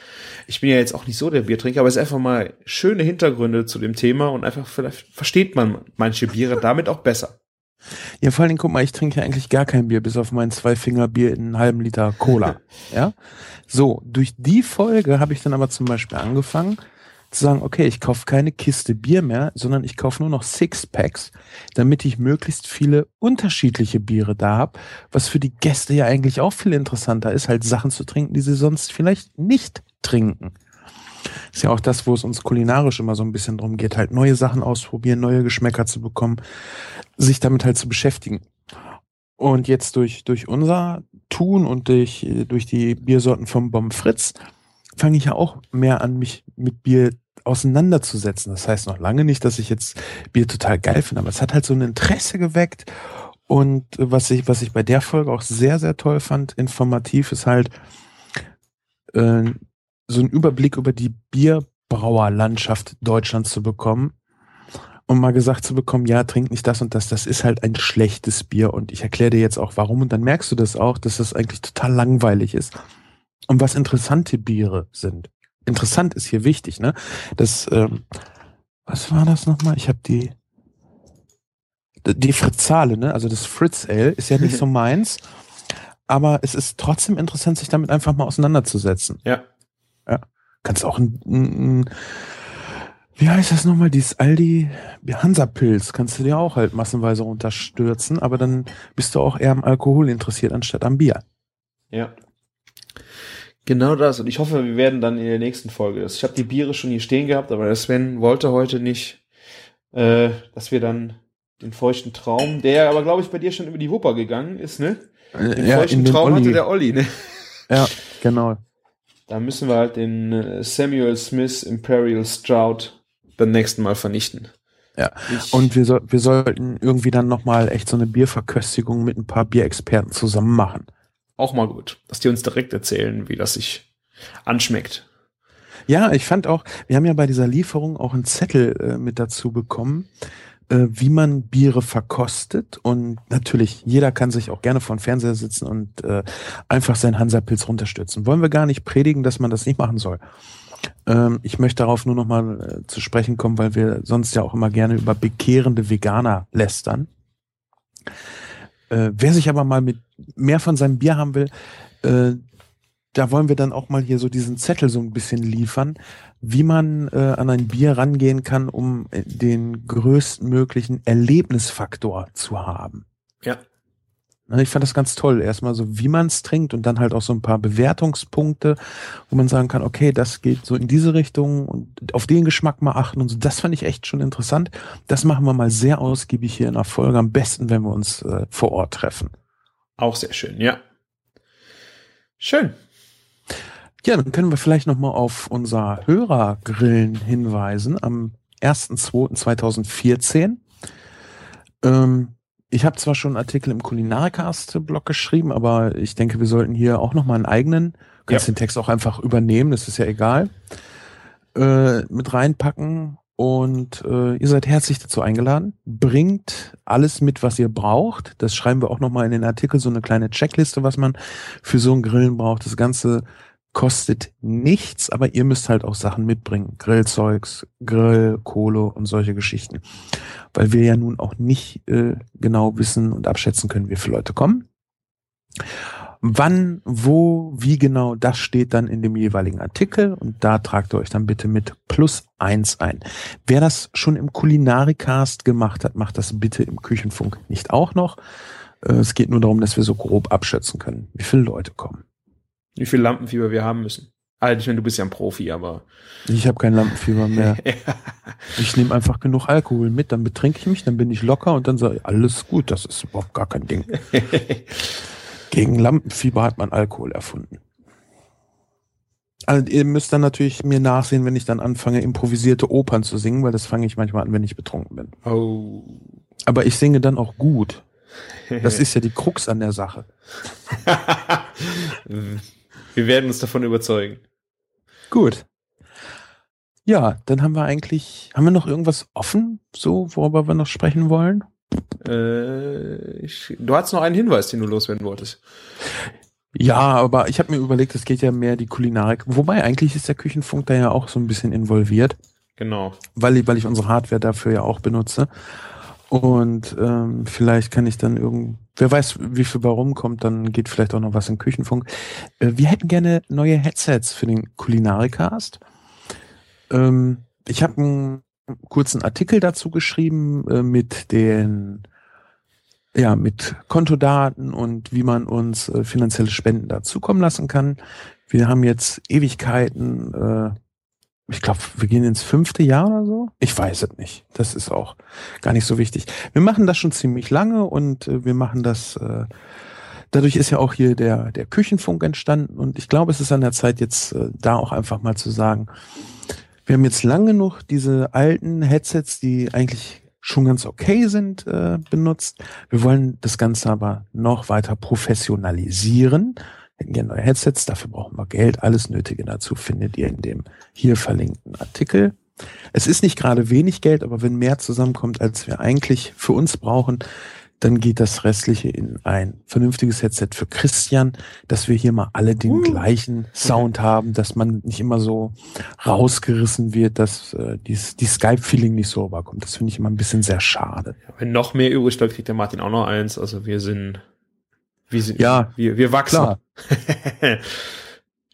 ich bin ja jetzt auch nicht so der Biertrinker, aber es ist einfach mal schöne Hintergründe zu dem Thema und einfach vielleicht versteht man manche Biere damit auch besser. Ja, vor allen Dingen, guck mal, ich trinke ja eigentlich gar kein Bier, bis auf mein Zwei-Finger-Bier in einem halben Liter Cola. ja. So, durch die Folge habe ich dann aber zum Beispiel angefangen zu sagen, okay, ich kaufe keine Kiste Bier mehr, sondern ich kaufe nur noch Sixpacks, damit ich möglichst viele unterschiedliche Biere da habe, was für die Gäste ja eigentlich auch viel interessanter ist, halt Sachen zu trinken, die sie sonst vielleicht nicht trinken. Ist ja auch das, wo es uns kulinarisch immer so ein bisschen drum geht, halt neue Sachen ausprobieren, neue Geschmäcker zu bekommen, sich damit halt zu beschäftigen. Und jetzt durch, durch unser Tun und durch, durch die Biersorten vom Bomb Fritz fange ich ja auch mehr an, mich mit Bier auseinanderzusetzen. Das heißt noch lange nicht, dass ich jetzt Bier total geil finde, aber es hat halt so ein Interesse geweckt. Und was ich, was ich bei der Folge auch sehr, sehr toll fand, informativ, ist halt, äh, so einen Überblick über die Bierbrauerlandschaft Deutschlands zu bekommen und mal gesagt zu bekommen, ja, trink nicht das und das, das ist halt ein schlechtes Bier und ich erkläre dir jetzt auch warum und dann merkst du das auch, dass das eigentlich total langweilig ist und was interessante Biere sind. Interessant ist hier wichtig, ne? Das, ähm, was war das nochmal? Ich habe die die Fritzale, ne? Also das Fritz Ale ist ja nicht so meins, aber es ist trotzdem interessant, sich damit einfach mal auseinanderzusetzen. Ja. Ja. Kannst auch ein, ein, ein wie heißt das nochmal, dieses Aldi Hansa-Pilz, kannst du dir auch halt massenweise unterstürzen, aber dann bist du auch eher am Alkohol interessiert anstatt am Bier. Ja. Genau das. Und ich hoffe, wir werden dann in der nächsten Folge. Ich habe die Biere schon hier stehen gehabt, aber der Sven wollte heute nicht, äh, dass wir dann den feuchten Traum, der aber, glaube ich, bei dir schon über die Wupper gegangen ist, ne? Den ja, feuchten Traum hatte der Olli, ne? Ja, genau. Da müssen wir halt den äh, Samuel Smith Imperial Stroud beim nächsten Mal vernichten. Ja, ich und wir, so, wir sollten irgendwie dann nochmal echt so eine Bierverköstigung mit ein paar Bierexperten zusammen machen. Auch mal gut, dass die uns direkt erzählen, wie das sich anschmeckt. Ja, ich fand auch, wir haben ja bei dieser Lieferung auch einen Zettel äh, mit dazu bekommen, äh, wie man Biere verkostet. Und natürlich, jeder kann sich auch gerne vor dem Fernseher sitzen und äh, einfach seinen Hansapilz runterstürzen. Wollen wir gar nicht predigen, dass man das nicht machen soll. Ähm, ich möchte darauf nur nochmal äh, zu sprechen kommen, weil wir sonst ja auch immer gerne über bekehrende Veganer lästern. Äh, wer sich aber mal mit mehr von seinem Bier haben will, äh, da wollen wir dann auch mal hier so diesen Zettel so ein bisschen liefern, wie man äh, an ein Bier rangehen kann, um äh, den größtmöglichen Erlebnisfaktor zu haben. Ja. Ich fand das ganz toll. Erstmal so, wie man es trinkt und dann halt auch so ein paar Bewertungspunkte, wo man sagen kann, okay, das geht so in diese Richtung und auf den Geschmack mal achten und so. Das fand ich echt schon interessant. Das machen wir mal sehr ausgiebig hier in der Folge. Am besten, wenn wir uns äh, vor Ort treffen. Auch sehr schön, ja. Schön. Ja, dann können wir vielleicht nochmal auf unser Hörergrillen hinweisen am 1.2.2014. Ähm, ich habe zwar schon einen Artikel im Kulinarikast-Blog geschrieben, aber ich denke, wir sollten hier auch nochmal einen eigenen, kannst ja. den Text auch einfach übernehmen, das ist ja egal, äh, mit reinpacken. Und äh, ihr seid herzlich dazu eingeladen. Bringt alles mit, was ihr braucht. Das schreiben wir auch nochmal in den Artikel, so eine kleine Checkliste, was man für so einen Grillen braucht. Das Ganze kostet nichts, aber ihr müsst halt auch Sachen mitbringen. Grillzeugs, Grill, Kohle und solche Geschichten. Weil wir ja nun auch nicht äh, genau wissen und abschätzen können, wie viele Leute kommen. Wann, wo, wie genau, das steht dann in dem jeweiligen Artikel und da tragt ihr euch dann bitte mit plus eins ein. Wer das schon im Kulinarikast gemacht hat, macht das bitte im Küchenfunk nicht auch noch. Äh, es geht nur darum, dass wir so grob abschätzen können, wie viele Leute kommen. Wie viel Lampenfieber wir haben müssen. Also ich meine, du bist ja ein Profi, aber. Ich habe kein Lampenfieber mehr. ja. Ich nehme einfach genug Alkohol mit, dann betrinke ich mich, dann bin ich locker und dann sage ich, alles gut, das ist überhaupt gar kein Ding. Gegen Lampenfieber hat man Alkohol erfunden. Also ihr müsst dann natürlich mir nachsehen, wenn ich dann anfange, improvisierte Opern zu singen, weil das fange ich manchmal an, wenn ich betrunken bin. Oh. Aber ich singe dann auch gut. Das ist ja die Krux an der Sache. Wir werden uns davon überzeugen. Gut. Ja, dann haben wir eigentlich, haben wir noch irgendwas offen, so, worüber wir noch sprechen wollen? Äh, ich, du hast noch einen Hinweis, den du loswerden wolltest. Ja, aber ich habe mir überlegt, es geht ja mehr die Kulinarik. Wobei eigentlich ist der Küchenfunk da ja auch so ein bisschen involviert. Genau. Weil ich, weil ich unsere Hardware dafür ja auch benutze. Und ähm, vielleicht kann ich dann irgend, wer weiß, wie viel bei rumkommt, dann geht vielleicht auch noch was in Küchenfunk. Äh, wir hätten gerne neue Headsets für den Kulinarikast. Ähm, ich habe einen kurzen Artikel dazu geschrieben äh, mit den ja, mit Kontodaten und wie man uns äh, finanzielle Spenden dazukommen lassen kann. Wir haben jetzt Ewigkeiten äh, ich glaube, wir gehen ins fünfte Jahr oder so. Ich weiß es nicht. Das ist auch gar nicht so wichtig. Wir machen das schon ziemlich lange und äh, wir machen das. Äh, dadurch ist ja auch hier der der Küchenfunk entstanden und ich glaube, es ist an der Zeit jetzt äh, da auch einfach mal zu sagen, wir haben jetzt lange genug diese alten Headsets, die eigentlich schon ganz okay sind, äh, benutzt. Wir wollen das Ganze aber noch weiter professionalisieren hätten gerne neue Headsets, dafür brauchen wir Geld. Alles Nötige dazu findet ihr in dem hier verlinkten Artikel. Es ist nicht gerade wenig Geld, aber wenn mehr zusammenkommt, als wir eigentlich für uns brauchen, dann geht das Restliche in ein vernünftiges Headset für Christian, dass wir hier mal alle den uh. gleichen Sound haben, dass man nicht immer so rausgerissen wird, dass äh, die, die Skype-Feeling nicht so rüberkommt. Das finde ich immer ein bisschen sehr schade. Wenn noch mehr übrig bleibt, kriegt der Martin auch noch eins. Also wir sind wir sind, ja, wir, wir wachsen.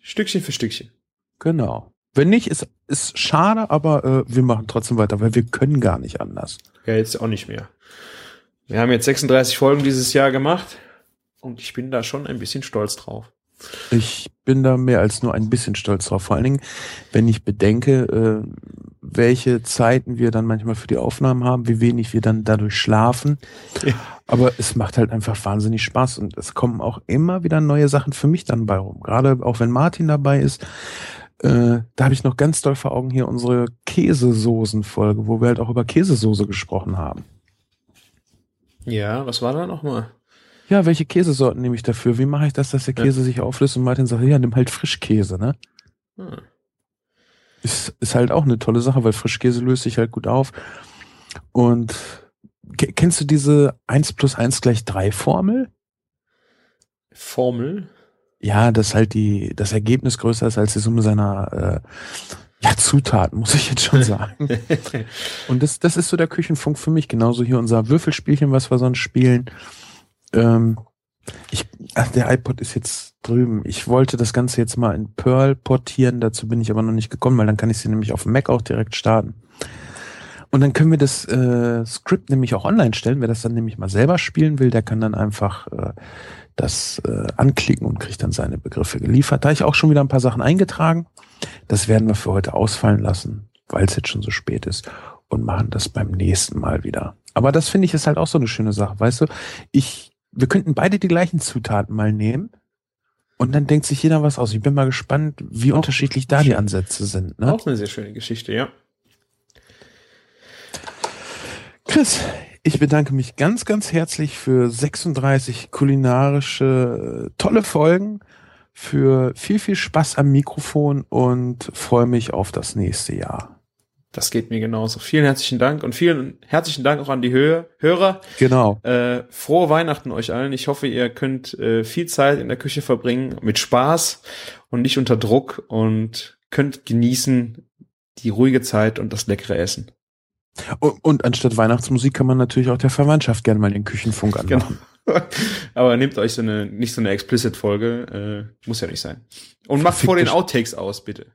Stückchen für Stückchen. Genau. Wenn nicht, ist, ist schade, aber äh, wir machen trotzdem weiter, weil wir können gar nicht anders. Ja, jetzt auch nicht mehr. Wir haben jetzt 36 Folgen dieses Jahr gemacht und ich bin da schon ein bisschen stolz drauf. Ich bin da mehr als nur ein bisschen stolz drauf. Vor allen Dingen, wenn ich bedenke, äh, welche Zeiten wir dann manchmal für die Aufnahmen haben, wie wenig wir dann dadurch schlafen. Ja. Aber es macht halt einfach wahnsinnig Spaß und es kommen auch immer wieder neue Sachen für mich dann bei rum. Gerade auch wenn Martin dabei ist. Äh, da habe ich noch ganz doll vor Augen hier unsere Käsesoßen-Folge, wo wir halt auch über Käsesoße gesprochen haben. Ja, was war da nochmal? Ja, welche Käsesorten nehme ich dafür? Wie mache ich das, dass der Käse ja. sich auflöst? Und Martin sagt, ja, nimm halt Frischkäse, ne? Hm. Ist, ist halt auch eine tolle Sache, weil Frischkäse löst sich halt gut auf. Und kennst du diese 1 plus 1 gleich 3 Formel? Formel? Ja, dass halt die, das Ergebnis größer ist als die Summe seiner äh, ja, Zutaten, muss ich jetzt schon sagen. Und das, das ist so der Küchenfunk für mich. Genauso hier unser Würfelspielchen, was wir sonst spielen. Ähm, ich, ach, der iPod ist jetzt drüben. Ich wollte das Ganze jetzt mal in Pearl portieren, dazu bin ich aber noch nicht gekommen, weil dann kann ich sie nämlich auf dem Mac auch direkt starten. Und dann können wir das äh, Skript nämlich auch online stellen. Wer das dann nämlich mal selber spielen will, der kann dann einfach äh, das äh, anklicken und kriegt dann seine Begriffe geliefert. Da ich auch schon wieder ein paar Sachen eingetragen. Das werden wir für heute ausfallen lassen, weil es jetzt schon so spät ist und machen das beim nächsten Mal wieder. Aber das finde ich ist halt auch so eine schöne Sache. Weißt du, ich wir könnten beide die gleichen Zutaten mal nehmen. Und dann denkt sich jeder was aus. Ich bin mal gespannt, wie auch unterschiedlich da die Ansätze sind. Ne? Auch eine sehr schöne Geschichte, ja. Chris, ich bedanke mich ganz, ganz herzlich für 36 kulinarische tolle Folgen, für viel, viel Spaß am Mikrofon und freue mich auf das nächste Jahr. Das geht mir genauso. Vielen herzlichen Dank und vielen herzlichen Dank auch an die Hö Hörer. Genau. Äh, frohe Weihnachten euch allen. Ich hoffe, ihr könnt äh, viel Zeit in der Küche verbringen mit Spaß und nicht unter Druck und könnt genießen die ruhige Zeit und das leckere Essen. Und, und anstatt Weihnachtsmusik kann man natürlich auch der Verwandtschaft gerne mal den Küchenfunk anmachen. Genau. Aber nehmt euch so eine, nicht so eine Explicit-Folge, äh, muss ja nicht sein. Und macht vor den Outtakes aus, bitte.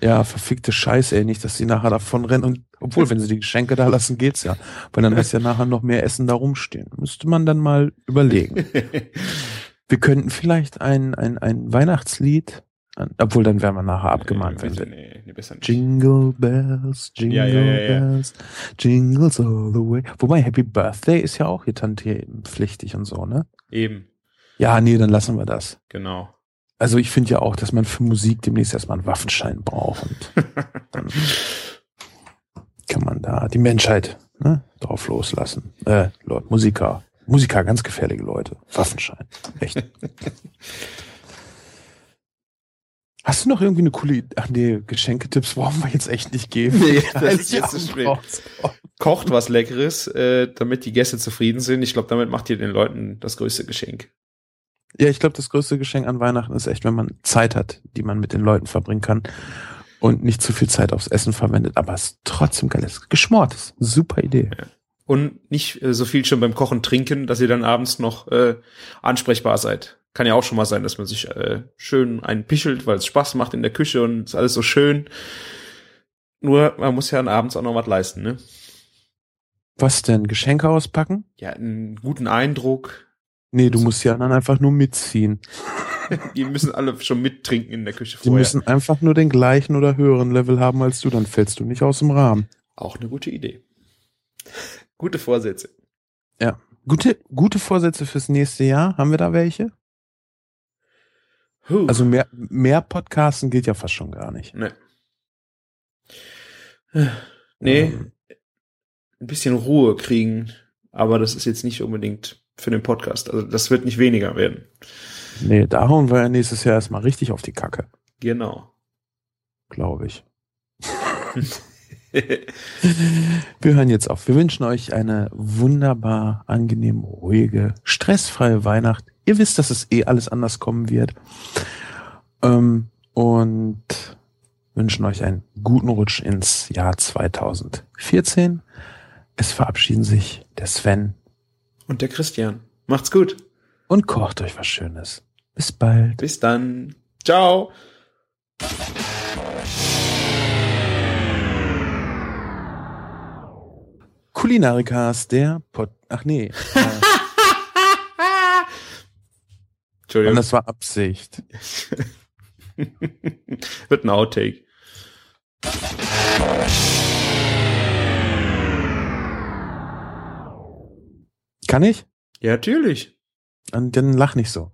Ja, verfickte Scheiße, ey, nicht, dass sie nachher davon rennen und, obwohl, wenn sie die Geschenke da lassen, geht's ja. Weil dann ist ja nachher noch mehr Essen da rumstehen. Müsste man dann mal überlegen. wir könnten vielleicht ein, ein, ein Weihnachtslied, obwohl dann wären wir nachher abgemahnt, nee, wenn wir. nee, nee, besser nicht. Jingle Bells, Jingle Ja, ja, ja. Bells, Jingles all the way. Wobei Happy Birthday ist ja auch hier pflichtig und so, ne? Eben, Ja, nee, dann lassen wir das. genau. Also ich finde ja auch, dass man für Musik demnächst erstmal einen Waffenschein braucht und dann kann man da die Menschheit ne, drauf loslassen. Äh, Leute, Musiker. Musiker, ganz gefährliche Leute. Waffenschein. Echt. Hast du noch irgendwie eine coole, ach nee, Geschenketipps brauchen wir jetzt echt nicht geben. Nee, das ist jetzt zu spät. Kocht was Leckeres, äh, damit die Gäste zufrieden sind. Ich glaube, damit macht ihr den Leuten das größte Geschenk. Ja, ich glaube, das größte Geschenk an Weihnachten ist echt, wenn man Zeit hat, die man mit den Leuten verbringen kann und nicht zu viel Zeit aufs Essen verwendet, aber es trotzdem geil ist. Geschmortes. Super Idee. Und nicht äh, so viel schon beim Kochen trinken, dass ihr dann abends noch äh, ansprechbar seid. Kann ja auch schon mal sein, dass man sich äh, schön einpichelt, weil es Spaß macht in der Küche und ist alles so schön. Nur, man muss ja dann abends auch noch was leisten, ne? Was denn? Geschenke auspacken? Ja, einen guten Eindruck. Nee, du musst ja dann einfach nur mitziehen. Die müssen alle schon mittrinken in der Küche Die vorher. müssen einfach nur den gleichen oder höheren Level haben als du, dann fällst du nicht aus dem Rahmen. Auch eine gute Idee. Gute Vorsätze. Gute, gute Vorsätze fürs nächste Jahr. Haben wir da welche? Huh. Also mehr, mehr Podcasten geht ja fast schon gar nicht. Ne. Nee, Ähm, ein bisschen Ruhe kriegen, aber das ist jetzt nicht unbedingt für den Podcast. Also das wird nicht weniger werden. Nee, da hauen wir ja nächstes Jahr erstmal richtig auf die Kacke, Genau. glaube ich. Wir hören jetzt auf. Wir wünschen euch eine wunderbar angenehm ruhige, stressfreie Weihnacht. Ihr wisst, dass es eh alles anders kommen wird. Ähm, und wünschen euch einen guten Rutsch ins Jahr 2014. Es verabschieden sich der Sven Und der Christian. Macht's gut. und kocht euch was Schönes. Bis bald. Bis dann. Ciao. Kulinarikas, der Pod. Ach nee. Entschuldigung. und das war Absicht. wird ein Outtake. Kann ich? Ja, natürlich. Und dann lach nicht so.